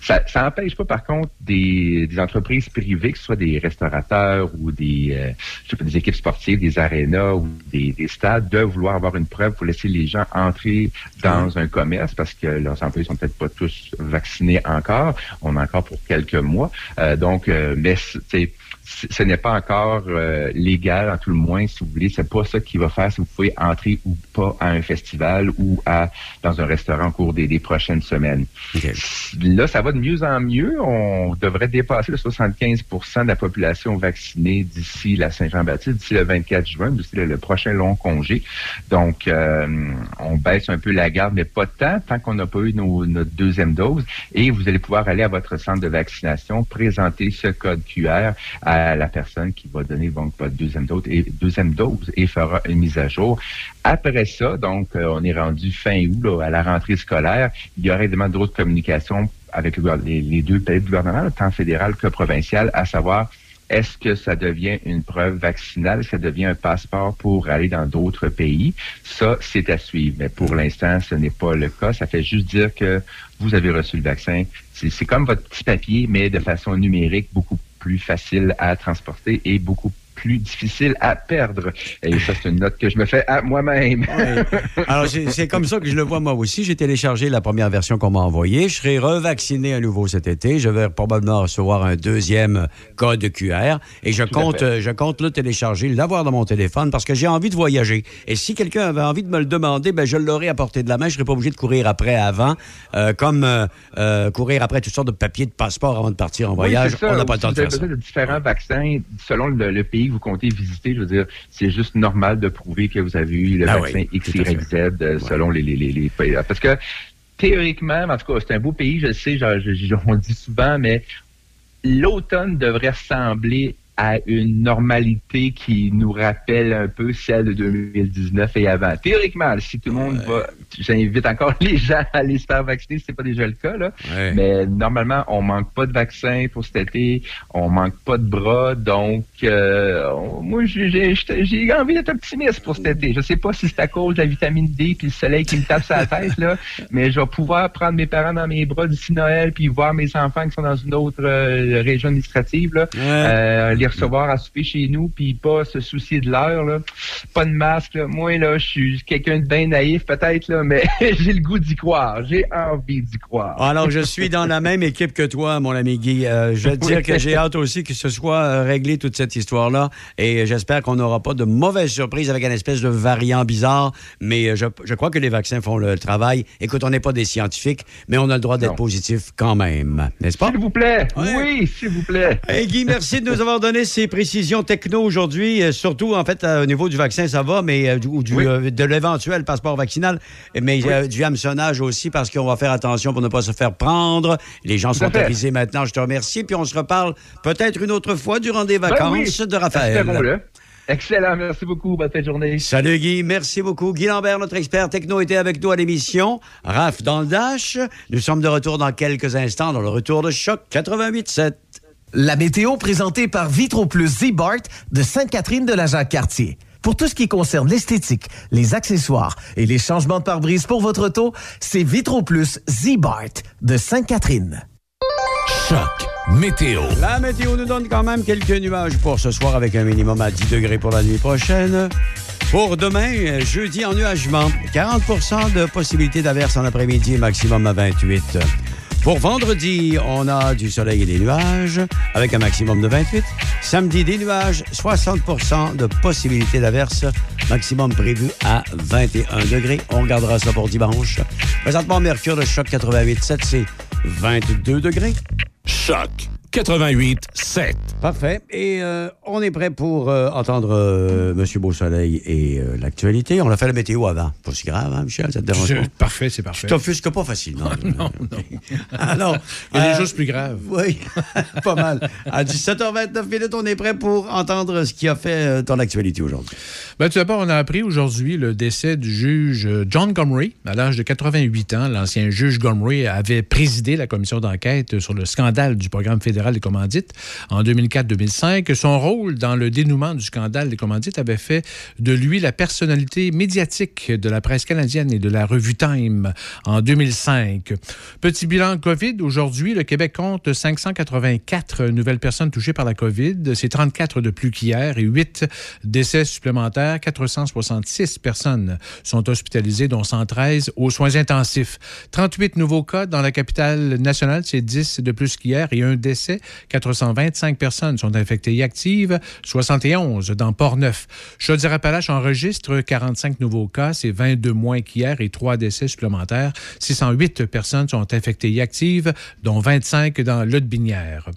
Ça, ça n'empêche pas par contre des, des entreprises privées, que ce soit des restaurateurs ou des, euh, je sais pas, des équipes sportives, des arénas ou des, des stades, de vouloir avoir une preuve pour laisser les gens entrer dans un commerce parce que leurs employés sont peut-être pas tous vaccinés encore. On a encore pour quelques mois. Euh, donc, euh, mais ce n'est pas encore euh, légal, en tout le moins, si vous voulez. C'est pas ça qui va faire si vous pouvez entrer ou pas à un festival ou à dans un restaurant au cours des, des prochaines semaines. Là, ça va de mieux en mieux. On devrait dépasser le 75% de la population vaccinée d'ici la Saint-Jean-Baptiste, d'ici le 24 juin, d'ici le, le prochain long congé. Donc, euh, on baisse un peu la garde, mais pas tant, tant qu'on n'a pas eu nos- notre deuxième dose. Et vous allez pouvoir aller à votre centre de vaccination, présenter ce code QR à la personne qui va donner donc votre deuxième dose et, deuxième dose et fera une mise à jour. Après ça, donc, euh, on est rendu fin août, à la rentrée scolaire. Il y aurait évidemment d'autres communications avec les, deux pays de gouvernement, tant fédéral que provincial, à savoir est-ce que ça devient une preuve vaccinale, ça devient un passeport pour aller dans d'autres pays? Ça, c'est à suivre. Mais pour l'instant, ce n'est pas le cas. Ça fait juste dire que vous avez reçu le vaccin. C'est comme votre petit papier, mais de façon numérique, beaucoup plus facile à transporter et beaucoup plus difficile à perdre. Et ça, c'est une note que je me fais à moi-même. Alors, c'est comme ça que je le vois moi aussi. J'ai téléchargé la première version qu'on m'a envoyée. Je serai revacciné à nouveau cet été. Je vais probablement recevoir un deuxième code QR. Et je compte, euh, je compte le télécharger, l'avoir dans mon téléphone parce que j'ai envie de voyager. Et si quelqu'un avait envie de me le demander, ben, je l'aurais à portée de la main. Je serais pas obligé de courir après avant, euh, comme euh, euh, courir après toutes sortes de papiers de passeport avant de partir en voyage. ça. On n'a pas le temps de faire ça. de différents vaccins selon le, le pays vous comptez visiter. Je veux dire, c'est juste normal de prouver que vous avez eu le Ah vaccin oui, X, tout à Y, Z euh, selon les, les, les, les pays. Parce que théoriquement, en tout cas, c'est un beau pays, je le sais, genre, je- je- on le dit souvent, mais l'automne devrait ressembler à une normalité qui nous rappelle un peu celle de 2019 et avant. Théoriquement, si tout le monde va, j'invite encore les gens à aller se faire vacciner, c'est pas déjà le cas, là. Ouais. Mais normalement, on manque pas de vaccins pour cet été, on manque pas de bras, donc euh, on- moi j'ai j'ai- envie d'être optimiste pour cet été. Je sais pas si c'est à cause de la vitamine D puis le soleil qui me tape sur la tête là, mais je vais pouvoir prendre mes parents dans mes bras d'ici Noël puis voir mes enfants qui sont dans une autre euh, région administrative là, euh, les recevoir à souper chez nous puis pas se soucier de l'heure là, pas de masque là. Moi là, je suis quelqu'un de bien naïf peut-être là, mais j'ai le goût d'y croire, j'ai envie d'y croire. Alors, je suis dans la même équipe que toi, mon ami Guy. Euh, je te dire que j'ai hâte aussi que ce soit euh, réglé, toute cette histoire-là. Et j'espère qu'on n'aura pas de mauvaises surprises avec un espèce de variant bizarre. Mais euh, je, je crois que les vaccins font le travail. Écoute, on n'est pas des scientifiques, mais on a le droit d'être positif quand même. N'est-ce pas? S'il vous plaît, oui, s'il vous plaît. Hey Guy, merci de nous avoir donné ces précisions techno aujourd'hui. Euh, surtout, en fait, euh, au niveau du vaccin, ça va, mais euh, ou du, Oui. euh, de l'éventuel passeport vaccinal, mais euh, du hameçonnage aussi, parce qu'on va faire attention pour ne pas se faire prendre. Les gens sont avisés maintenant. Je te remercie. Puis on se reparle peut-être une autre fois durant des Ben vacances oui, de Raphaël. Excellent, merci beaucoup. Bonne fin de journée. Salut Guy, merci beaucoup. Guy Lambert, notre expert techno, était avec nous à l'émission. Raph dans le Dash. Nous sommes de retour dans quelques instants dans le retour de Choc 88.7. La météo présentée par Vitro Plus Z-Bart de Sainte-Catherine de la Jacques-Cartier. Pour tout ce qui concerne l'esthétique, les accessoires et les changements de pare-brise pour votre auto, c'est Vitro Plus Z-Bart de Sainte-Catherine. Choc météo. La météo nous donne quand même quelques nuages pour ce soir avec un minimum à 10 degrés pour la nuit prochaine. Pour demain, jeudi, ennuagement. 40% de possibilité d'averse en après-midi, maximum à 28. Pour vendredi, on a du soleil et des nuages avec un maximum de 28. Samedi, des nuages, 60% de possibilité d'averse, maximum prévu à 21 degrés. On regardera ça pour dimanche. Présentement, Mercure de choc 88,7, c'est 22 degrés. Choc 88 7. Parfait. Et euh, on est prêt pour euh, entendre euh, M. Beausoleil et l'actualité. On a fait la météo avant. Pas si grave, hein, Michel? Ça te dérange C'est pas? parfait, c'est parfait. Tu t'offusques pas facilement. non, non. Alors, Il y a des choses plus graves. Oui, pas mal. À 17h29 minutes, on est prêt pour entendre ce qui a fait euh, ton actualité aujourd'hui. Ben, tout d'abord, on a appris aujourd'hui le décès du juge John Gomery. À l'âge de 88 ans, l'ancien juge Gomery avait présidé la commission d'enquête sur le scandale du programme fédéral des commandites en 2004-2005. Son rôle dans le dénouement du scandale des commandites avait fait de lui la personnalité médiatique de la presse canadienne et de la revue Time en 2005. Petit bilan COVID. Aujourd'hui, le Québec compte 584 nouvelles personnes touchées par la COVID. C'est 34 de plus qu'hier et 8 décès supplémentaires. 466 personnes sont hospitalisées, dont 113 aux soins intensifs. 38 nouveaux cas dans la capitale nationale, c'est 10 de plus qu'hier et un décès. 425 personnes sont infectées et actives, 71 dans Port-Neuf. Chaudière-Appalaches enregistre 45 nouveaux cas, c'est 22 moins qu'hier et 3 décès supplémentaires. 608 personnes sont infectées et actives, dont 25 dans l'Aude-Binière.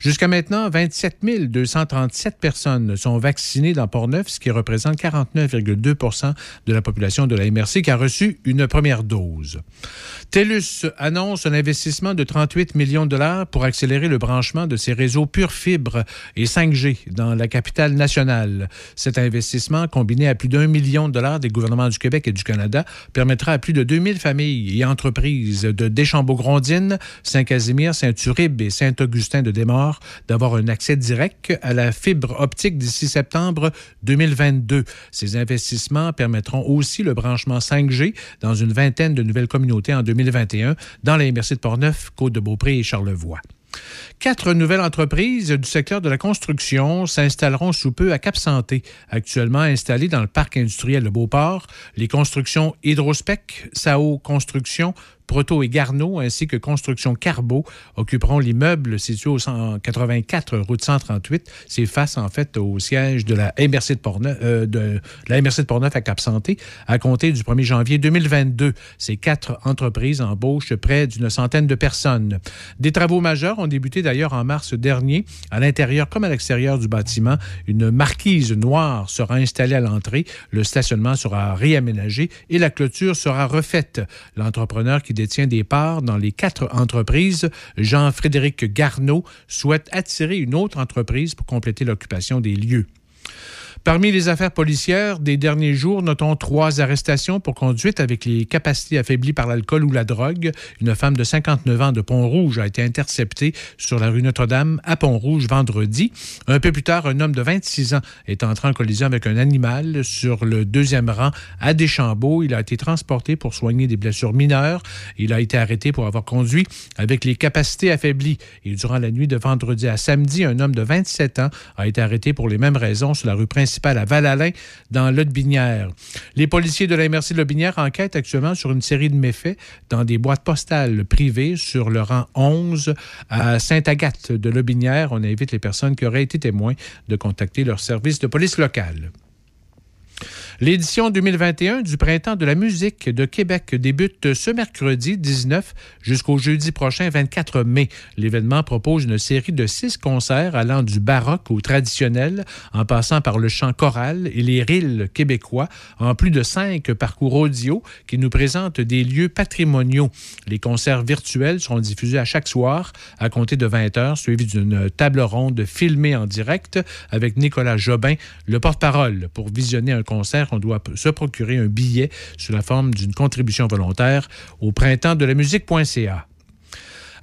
Jusqu'à maintenant, 27 237 personnes sont vaccinées dans Port-Neuf, ce qui représente 49,2% de la population de la MRC qui a reçu une première dose. TELUS annonce un investissement de 38 millions de dollars pour accélérer le branchement de ses réseaux pure fibre et 5G dans la capitale nationale. Cet investissement, combiné à plus d'un million de dollars des gouvernements du Québec et du Canada, permettra à plus de 2000 familles et entreprises de Deschambault-Grondines, Saint-Casimir, Saint-Uribe et Saint-Augustin de Desmaures d'avoir un accès direct à la fibre optique d'ici septembre 2022. Ces investissements permettront aussi le branchement 5G dans une vingtaine de nouvelles communautés en 2021 dans la MRC de Portneuf, Côte-de-Beaupré et Charlevoix. Quatre nouvelles entreprises du secteur de la construction s'installeront sous peu à Cap-Santé, actuellement installées dans le parc industriel de Beauport. Les constructions Hydrospec, Sao Construction, Proto et Garneau, ainsi que Construction Carbo, occuperont l'immeuble situé au 184 route 138. C'est face, en fait, au siège de la MRC de Portneuf, euh, de la à Cap-Santé, à compter du 1er janvier 2022. Ces quatre entreprises embauchent près d'une centaine de personnes. Des travaux majeurs ont débuté d'ailleurs en mars dernier. À l'intérieur comme à l'extérieur du bâtiment, une marquise noire sera installée à l'entrée. Le stationnement sera réaménagé et la clôture sera refaite. L'entrepreneur qui détient des parts dans les quatre entreprises, Jean-Frédéric Garneau, souhaite attirer une autre entreprise pour compléter l'occupation des lieux. Parmi les affaires policières des derniers jours, notons trois arrestations pour conduite avec les capacités affaiblies par l'alcool ou la drogue. Une femme de 59 ans de Pont-Rouge a été interceptée sur la rue Notre-Dame à Pont-Rouge vendredi. Un peu plus tard, un homme de 26 ans est entré en collision avec un animal sur le deuxième rang à Deschambault. Il a été transporté pour soigner des blessures mineures. Il a été arrêté pour avoir conduit avec les capacités affaiblies. Et durant la nuit de vendredi à samedi, un homme de 27 ans a été arrêté pour les mêmes raisons sur la rue principale à Val-Alain, dans. Les policiers de la MRC de Lotbinière enquêtent actuellement sur une série de méfaits dans des boîtes postales privées sur le rang 11 à Sainte-Agathe de Lotbinière. On invite les personnes qui auraient été témoins de contacter leur service de police locale. L'édition 2021 du Printemps de la musique de Québec débute ce mercredi 19 jusqu'au jeudi prochain 24 mai. L'événement propose une série de six concerts allant du baroque au traditionnel, en passant par le chant choral et les rilles québécois, en plus de cinq parcours audio qui nous présentent des lieux patrimoniaux. Les concerts virtuels seront diffusés à chaque soir à compter de 20 heures, suivis d'une table ronde filmée en direct avec Nicolas Jobin, le porte-parole. Pour visionner un concert, on doit se procurer un billet sous la forme d'une contribution volontaire au printemps de la musique.ca.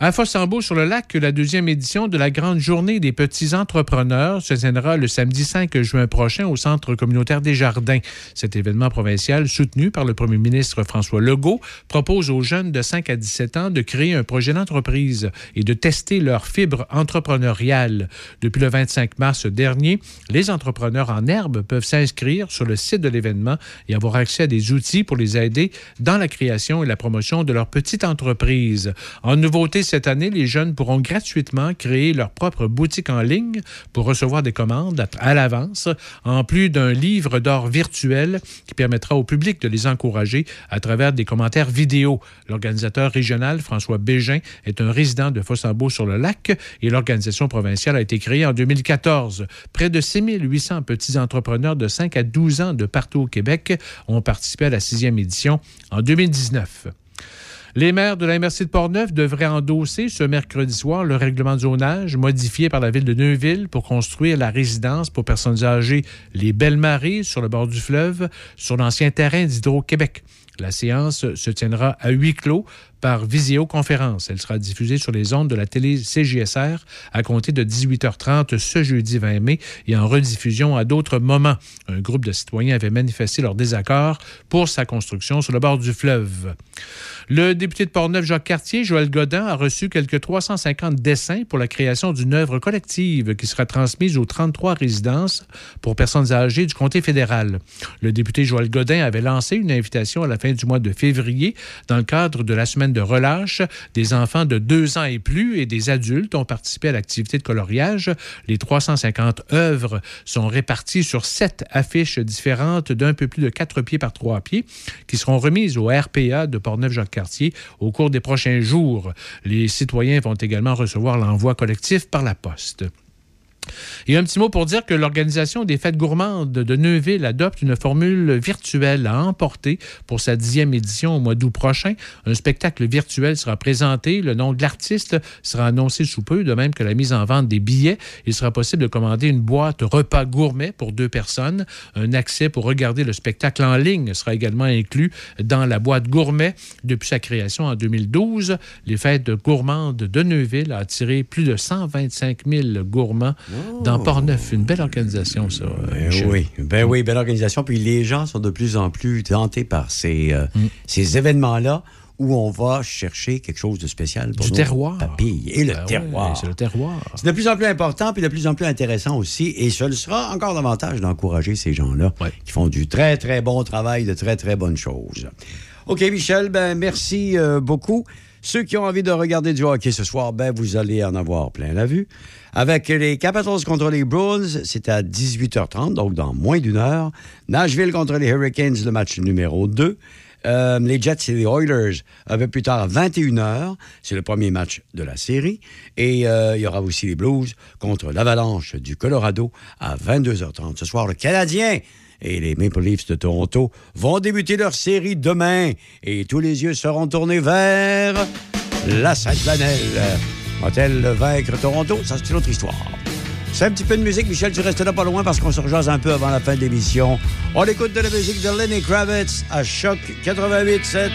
À Fossambeau, sur le lac, la deuxième édition de la Grande Journée des petits entrepreneurs se tiendra le samedi 5 juin prochain au Centre communautaire des Jardins. Cet événement provincial, soutenu par le premier ministre François Legault, propose aux jeunes de 5 à 17 ans de créer un projet d'entreprise et de tester leur fibre entrepreneuriale. Depuis le 25 mars dernier, les entrepreneurs en herbe peuvent s'inscrire sur le site de l'événement et avoir accès à des outils pour les aider dans la création et la promotion de leur petite entreprise. En nouveauté, cette année, les jeunes pourront gratuitement créer leur propre boutique en ligne pour recevoir des commandes à l'avance, en plus d'un livre d'or virtuel qui permettra au public de les encourager à travers des commentaires vidéo. L'organisateur régional, François Bégin, est un résident de Fossambeau-sur-le-Lac et l'organisation provinciale a été créée en 2014. Près de 6800 petits entrepreneurs de 5 à 12 ans de partout au Québec ont participé à la sixième édition en 2019. Les maires de la MRC de Portneuf devraient endosser ce mercredi soir le règlement de zonage modifié par la ville de Neuville pour construire la résidence pour personnes âgées Les Belles Maries sur le bord du fleuve sur l'ancien terrain d'Hydro-Québec. La séance se tiendra à huis clos par visioconférence. Elle sera diffusée sur les ondes de la télé CJSR à compter de 18h30 ce jeudi 20 mai et en rediffusion à d'autres moments. Un groupe de citoyens avait manifesté leur désaccord pour sa construction sur le bord du fleuve. Le député de Portneuf, Jacques Cartier, Joël Godin, a reçu quelques 350 dessins pour la création d'une œuvre collective qui sera transmise aux 33 résidences pour personnes âgées du comté fédéral. Le député Joël Godin avait lancé une invitation à la fin du mois de février dans le cadre de la semaine de relâche. Des enfants de deux ans et plus et des adultes ont participé à l'activité de coloriage. Les 350 œuvres sont réparties sur sept affiches différentes d'un peu plus de quatre pieds par trois pieds qui seront remises au RPA de Portneuf-Jacques-Cartier au cours des prochains jours. Les citoyens vont également recevoir l'envoi collectif par la poste. Et un petit mot pour dire que l'organisation des fêtes gourmandes de Neuville adopte une formule virtuelle à emporter pour sa dixième édition au mois d'août prochain. Un spectacle virtuel sera présenté. Le nom de l'artiste sera annoncé sous peu, de même que la mise en vente des billets. Il sera possible de commander une boîte repas gourmet pour deux personnes. Un accès pour regarder le spectacle en ligne sera également inclus dans la boîte gourmet. Depuis sa création en 2012, les fêtes gourmandes de Neuville a attiré plus de 125 000 gourmands dans Port-Neuf. Une belle organisation, ça. Ben oui, ben oui, belle organisation. Puis les gens sont de plus en plus tentés par ces, euh, ces événements-là où on va chercher quelque chose de spécial pour Du nos terroir. papilles. Et le Ben terroir. c'est le terroir. C'est de plus en plus important puis de plus en plus intéressant aussi. Et ce le sera encore davantage d'encourager ces gens-là qui font du très, très bon travail, de très, très bonnes choses. OK, Michel, ben merci euh, beaucoup. Ceux qui ont envie de regarder du hockey ce soir, ben vous allez en avoir plein la vue. Avec les Capitals contre les Bruins, c'est à 18h30, donc dans moins d'une heure. Nashville contre les Hurricanes, le match numéro 2. Euh, les Jets et les Oilers un peu plus tard à 21h. C'est le premier match de la série. Et euh, il y aura aussi les Blues contre l'Avalanche du Colorado à 22h30. Ce soir, le Canadien et les Maple Leafs de Toronto vont débuter leur série demain. Et tous les yeux seront tournés vers la Sainte-Vanelle. Va-t-elle vaincre Toronto? Ça, c'est une autre histoire. C'est un petit peu de musique. Michel, tu restes là pas loin parce qu'on se rejase un peu avant la fin de l'émission. On écoute de la musique de Lenny Kravitz à Choc 88.7.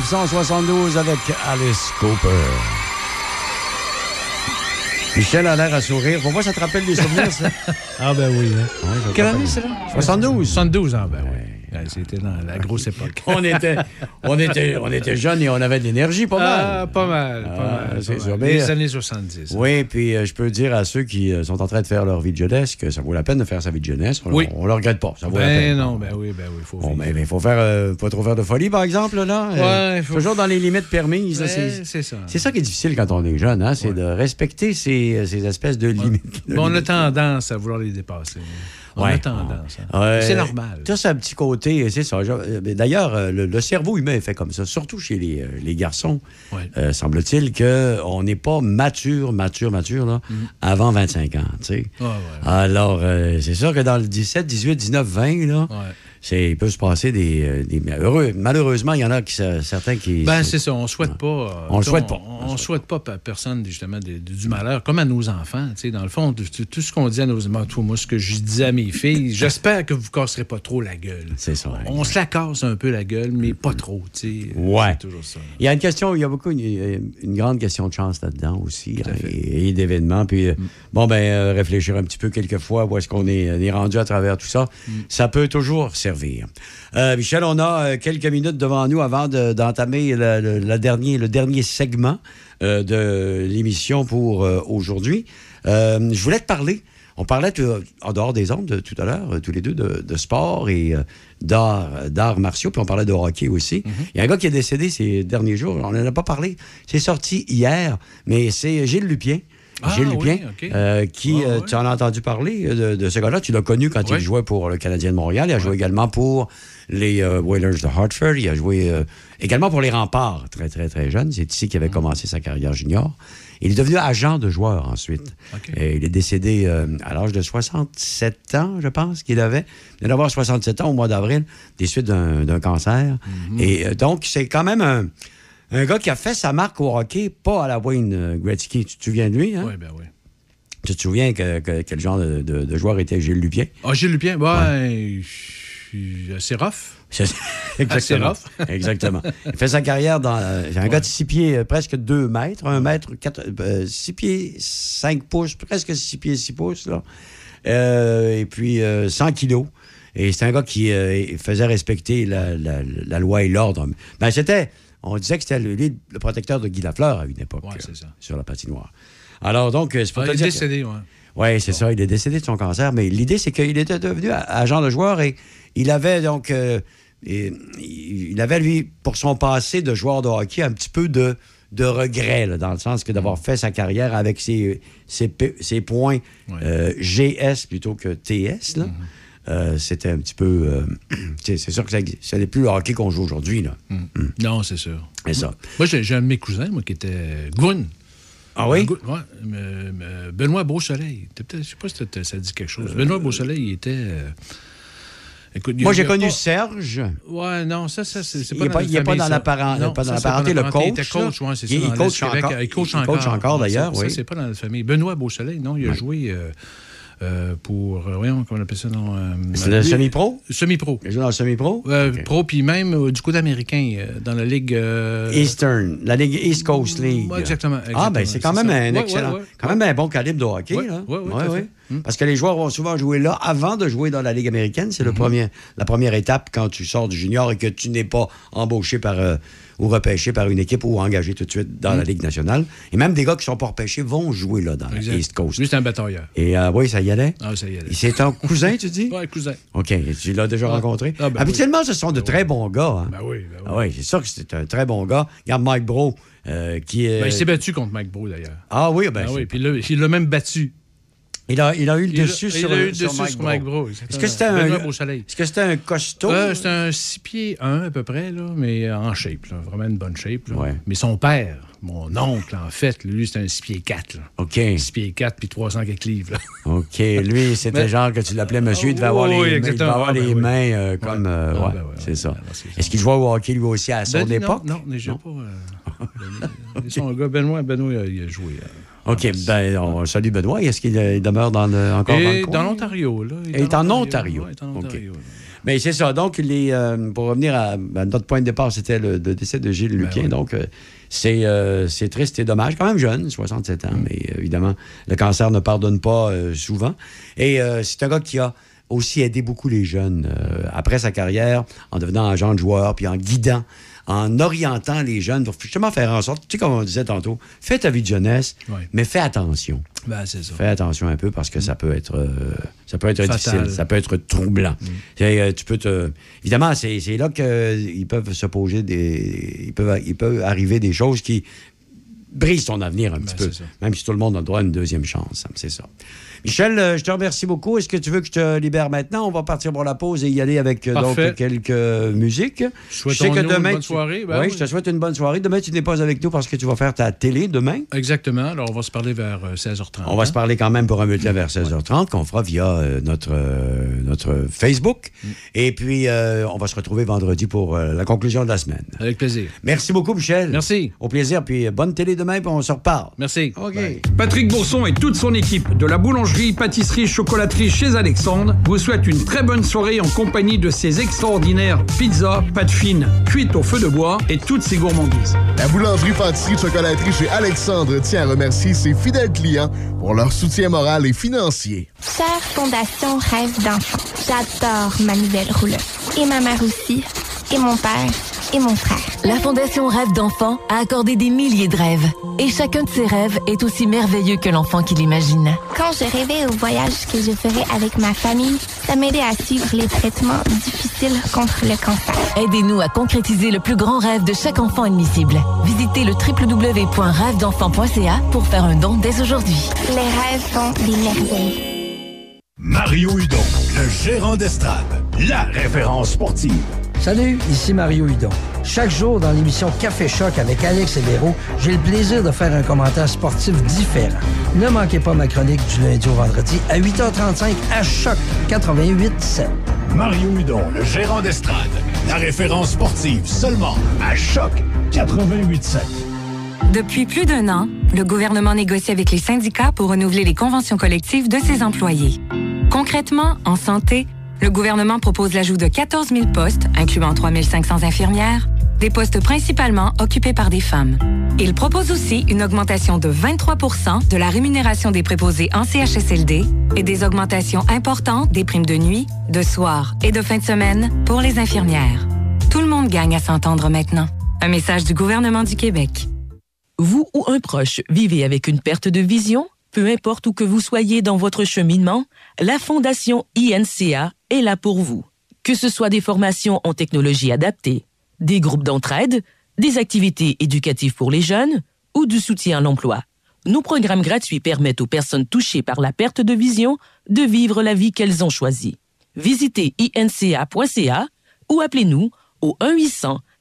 1972 avec Alice Cooper. Michel a l'air à sourire. Pour moi, ça te rappelle des souvenirs, ça? Ah, ben oui. hein. Quelle année, c'est là? 72. 72 ans, ben oui. Ouais, C'était dans la grosse époque. On était, on, était, on était jeunes et on avait de l'énergie, pas mal. Ah, pas mal, pas Ah, mal. c'est sûr. Mais, Les euh, années 70. Oui, puis euh, je peux dire à ceux qui euh, sont en train de faire leur vie de jeunesse que ça vaut la peine de faire sa vie de jeunesse. On, Oui. on le regrette pas. Ça vaut la Ben peine. non, ben oui, ben oui, faut Bon, mais il faut faire, euh, pas trop faire de folie, par exemple, là. Ouais, faut- Toujours dans les limites permises. Ouais, c'est- ça. C'est ça qui est difficile quand on est jeune, hein, c'est de respecter ces, ces espèces de limites. Bon, on a tendance à vouloir les dépasser. On Ouais. a tendance. hein. C'est normal. Ça, c'est un petit côté, c'est ça. Euh, D'ailleurs, euh, le, le cerveau humain est fait comme ça, surtout chez les, euh, les garçons. Ouais. Euh, Semble-t-il qu'on n'est pas mature, mature, mature, là, avant 25 ans, tu. Ouais. Alors, euh, c'est sûr que dans le 17, 18, 19, 20, là, il peut se passer des... euh, des- heureux. Malheureusement, il y en a qui, certains qui... Ben, c'est ça. On souhaite pas. On sais, souhaite pas. On, on souhaite pas à personne, justement, de- de- du malheur, comme à nos enfants. tu sais, Dans le fond, tout, ce qu'on dit à nos enfants, tout, moi, ce que je disais à mes filles, j'espère que vous casserez pas trop la gueule. C'est ça. On se la casse un peu la gueule, mais pas trop. tu sais. Ouais. Toujours ça. Il y a une question, il y a beaucoup, une, une grande question de chance là-dedans aussi, hein, et, et d'événements. Puis, euh, bon, ben, euh, réfléchir un petit peu quelquefois où est-ce qu'on est, on est rendu à travers tout ça, ça peut toujours servir. Euh, Michel, on a euh, quelques minutes devant nous avant de- d'entamer le, dernier, le dernier segment euh, de l'émission pour euh, aujourd'hui. Je voulais te parler. On parlait en dehors des ondes euh, tout à l'heure, tous les deux, de, de sport et d'arts d'arts martiaux, puis on parlait de hockey aussi. Il y a un gars qui est décédé ces derniers jours, on n'en a pas parlé. C'est sorti hier, mais c'est Gilles Lupien. Ah, Gilles oui, Lupien, euh, qui, Ah, euh, ouais. tu en as entendu parler euh, de, de ce gars-là? Tu l'as connu quand Ouais. il jouait pour le Canadien de Montréal. Il a joué également pour les euh, Whalers de Hartford. Il a joué euh, également pour les Remparts, très, très, très jeune. C'est ici qu'il avait commencé sa carrière junior. Il est devenu agent de joueur ensuite. Et il est décédé euh, à l'âge de 67 ans, je pense qu'il avait. Il vient d'avoir 67 ans au mois d'avril, des suites d'un cancer. Et euh, donc, c'est quand même un, un gars qui a fait sa marque au hockey, pas à la Wayne euh, Gretzky. Tu te souviens de lui, hein? Oui, ben oui. Tu te souviens que, que- quel genre de, de- de joueur était Gilles Lupien? Ah, Gilles Lupien, ben, je- c'est rough. Exactement. rough. Exactement. Il fait sa carrière dans. euh, c'est un gars de 6 pieds, euh, presque 2 mètres, 1 mètre, 6 pieds 5 pouces, presque 6 pieds 6 pouces, là. Euh, et puis euh, 100 kilos. Et c'est un gars qui euh, faisait respecter la, la- la loi et l'ordre. Ben, c'était. On disait que c'était le, lui, le protecteur de Guy Lafleur à une époque. Ouais, euh, ça. Sur la patinoire. Alors, donc, euh, c'est pour Ah, te il est que- décédé, ouais. oui, c'est ça. Il est décédé de son cancer. Mais l'idée, c'est qu'il était devenu agent de joueur et il avait donc. euh, et- il avait, lui, pour son passé de joueur de hockey, un petit peu de, de regret, là, dans le sens que d'avoir fait sa carrière avec ses, ses, p- ses points euh, GS plutôt que TS. là. Euh, C'était un petit peu. euh, c'est sûr que ça n'est plus le hockey qu'on joue aujourd'hui. là. Non, c'est sûr. C'est ça. Moi, j'ai un de mes cousins, moi, qui était Goun. Ah oui? Oui, Benoît Beausoleil. Je sais pas si ça dit quelque chose. Benoît Beausoleil, il était. euh, Écoute, Moi, j'ai connu pas- Serge. Ouais, non, ça, ça c'est c'est Il pas n'est pas, il pas dans la, parent- Non, pas dans la pas parenté, le coach. parenté. Il était coach, ouais, c'est ça. Il, coach encore. Il coach encore. Ouais, d'ailleurs, ça, oui. C'est pas dans la famille. Benoît Beausoleil, non, il a joué euh, euh, pour. euh, voyons, comment on appelle ça, non? euh, C'est le semi-pro? Semi-pro. Il joue dans le semi-pro? Pro, puis même du côté américain, dans la Ligue. Eastern, la Ligue East Coast League. Ouais, exactement, Ah, ben c'est quand même ça. un excellent, ouais, ouais, quand même un bon calibre de hockey. À fait. Hmm. Parce que les joueurs vont souvent jouer là avant de jouer dans la Ligue américaine. C'est le premier, la première étape quand tu sors du junior et que tu n'es pas embauché par ou repêché par une équipe ou engagé tout de suite dans la Ligue nationale. Et même des gars qui sont pas repêchés vont jouer là dans Exact. la East Coast. Lui, c'est un batailleur. Et euh, oui, ça y allait? Ah, ça y allait. C'est ton cousin, tu dis? Ouais, cousin. OK. Tu l'as déjà rencontré? Ah, ben Habituellement, ce sont de très bons gars. hein. Ben oui, ben oui. Ah oui, c'est sûr que c'est un très bon gars. Regarde Mike Bro, euh, qui est. Ben, il s'est battu contre Mike Bro, d'ailleurs. Ah oui, ben. Ah oui, puis là, il l'a même battu. Il a, il a eu le dessus il sur, a eu le- dessus Mike sur. Mike Bro, Est-ce que c'était un, est-ce que c'était un costaud? Euh, c'est un 6 pieds 1 à peu près, là, mais en shape. vraiment une bonne shape. Ouais. Mais son père, mon oncle, en fait, lui, c'était un 6 pieds 4. Là. OK. 6 pieds 4 puis 300 quelques livres. là. OK. Lui, c'était Mais- genre que tu l'appelais monsieur. Il devait avoir Oui, les, oui, mains- il devait avoir Ah, ben les oui. mains euh, comme. euh, Ah, ouais, ben ouais, c'est ouais, ça. c'est ça. Est-ce qu'il jouait au hockey lui aussi à son Ben, non, époque? Non, déjà pas. euh, ben, son gars, Benoît, Benoît, il a, il a joué. OK. Ben, on salue Benoît. Est-ce qu'il euh, demeure dans le- encore dans le Et coin? dans l'Ontario, là. Il est en Ontario. Il est en. Ontario. Mais c'est ça. Donc, les, euh, pour revenir à, à notre point de départ, c'était le, le décès de Gilles Luquin. Donc, euh, c'est euh, c'est triste et dommage. Quand même jeune, 67 ans, mais euh, évidemment, le cancer ne pardonne pas souvent. Et c'est un gars qui a aussi aidé beaucoup les jeunes après sa carrière, en devenant agent de joueur, puis en guidant, en orientant les jeunes pour justement faire en sorte, tu sais, comme on disait tantôt, fais ta vie de jeunesse, mais fais attention. Ben, c'est ça. Fais attention un peu parce que ça peut être, euh, ça peut être Fatal. difficile, ça peut être troublant. C'est, euh, Tu peux te... Évidemment, c'est là qu'ils peuvent se poser des. Ils peuvent, il peut arriver des choses qui brisent ton avenir un petit peu. ça. Même si tout le monde a droit à une deuxième chance. C'est ça. Michel, euh, je te remercie beaucoup. Est-ce que tu veux que je te libère maintenant? On va partir pour la pause et y aller avec euh, donc, quelques musiques. Souhaitons-nous une bonne soirée. Ben oui, oui. je te souhaite une bonne soirée. Demain, tu n'es pas avec nous parce que tu vas faire ta télé demain. Exactement. Alors, on va se parler vers euh, 16h30. On va se parler quand même pour un bulletin vers 16h30 qu'on fera via euh, notre, euh, notre Facebook. Mm. Et puis, euh, on va se retrouver vendredi pour euh, la conclusion de la semaine. Avec plaisir. Merci beaucoup, Michel. Merci. Au plaisir. Puis, euh, bonne télé demain, puis on se reparle. Merci. OK. Patrick Bourson et toute son équipe de la boulangerie, pâtisserie, chocolaterie chez Alexandre vous souhaitent une très bonne soirée en compagnie de ces extraordinaires pizzas, pâtes fines, cuites au feu de bois et toutes ces gourmandises. La boulangerie, pâtisserie, chocolaterie chez Alexandre tient à remercier ses fidèles clients pour leur soutien moral et financier. Chère Fondation Rêve d'enfant, j'adore ma nouvelle roulotte. Et ma mère aussi, et mon père, et mon frère. La Fondation Rêve d'enfant a accordé des milliers de rêves. Et chacun de ces rêves est aussi merveilleux que l'enfant qui l'imagine. Quand je rêvais au voyage que je ferais avec ma famille, ça m'aidait à suivre les traitements difficiles contre le cancer. Aidez-nous à concrétiser le plus grand rêve de chaque enfant admissible. Visitez le www.rêvedenfant.ca pour faire un don dès aujourd'hui. Les rêves font des merveilles. Mario Hudon, le gérant d'estrade, la référence sportive. Salut, ici Mario Hudon. Chaque jour dans l'émission Café Choc avec Alex et Véro, j'ai le plaisir de faire un commentaire sportif différent. Ne manquez pas ma chronique du lundi au vendredi à 8h35 à Choc 88.7. Mario Hudon, le gérant d'estrade, la référence sportive seulement à Choc 88.7. Depuis plus d'un an, le gouvernement négocie avec les syndicats pour renouveler les conventions collectives de ses employés. Concrètement, en santé, le gouvernement propose l'ajout de 14 000 postes, incluant 3 500 infirmières, des postes principalement occupés par des femmes. Il propose aussi une augmentation de 23% de la rémunération des préposés en CHSLD et des augmentations importantes des primes de nuit, de soir et de fin de semaine pour les infirmières. Tout le monde gagne à s'entendre maintenant. Un message du gouvernement du Québec. Vous ou un proche vivez avec une perte de vision? Peu importe où que vous soyez dans votre cheminement, la Fondation INCA est là pour vous. Que ce soit des formations en technologie adaptée, des groupes d'entraide, des activités éducatives pour les jeunes ou du soutien à l'emploi. Nos programmes gratuits permettent aux personnes touchées par la perte de vision de vivre la vie qu'elles ont choisie. Visitez inca.ca ou appelez-nous au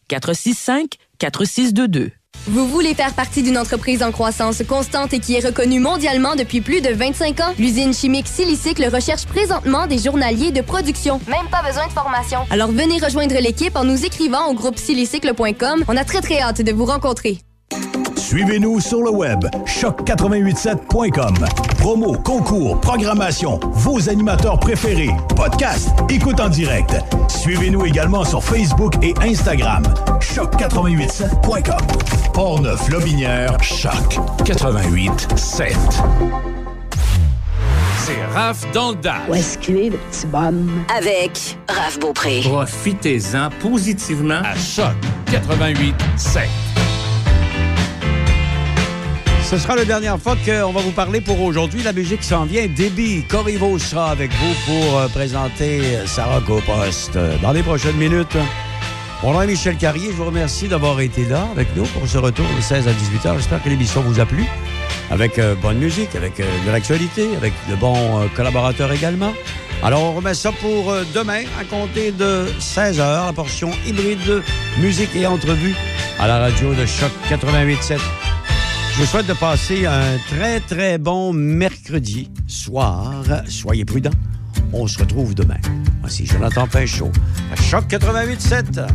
1-800-465-4622. Vous voulez faire partie d'une entreprise en croissance constante et qui est reconnue mondialement depuis plus de 25 ans? L'usine chimique Silicycle recherche présentement des journaliers de production. Même pas besoin de formation. Alors venez rejoindre l'équipe en nous écrivant au groupe silicycle.com. On a très très hâte de vous rencontrer. Suivez-nous sur le web choc887.com. Promo, concours, programmation, vos animateurs préférés, podcast, écoute en direct. Suivez-nous également sur Facebook et Instagram. choc887.com. Portneuf Lobinière, Choc 88.7. C'est Raph dans le Dash. Où est-ce qu'il est, le petit bonhomme? Avec Raph Beaupré. Profitez-en positivement à Choc 88.7. Ce sera la dernière fois qu'on va vous parler pour aujourd'hui. La musique s'en vient. Déby Corriveau sera avec vous pour euh, présenter Sarah Copost euh, dans les prochaines minutes. Mon nom est Michel Carrier. Je vous remercie d'avoir été là avec nous pour ce retour de 16 à 18 heures. J'espère que l'émission vous a plu. Avec euh, bonne musique, avec de l'actualité, avec de bons collaborateurs également. Alors, on remet ça pour demain, à compter de 16 heures, la portion hybride musique et entrevue à la radio de Choc 88.7. Je vous souhaite de passer un très, très bon mercredi soir. Soyez prudents. On se retrouve demain. Voici Jonathan Pinchot à Choc 88.7.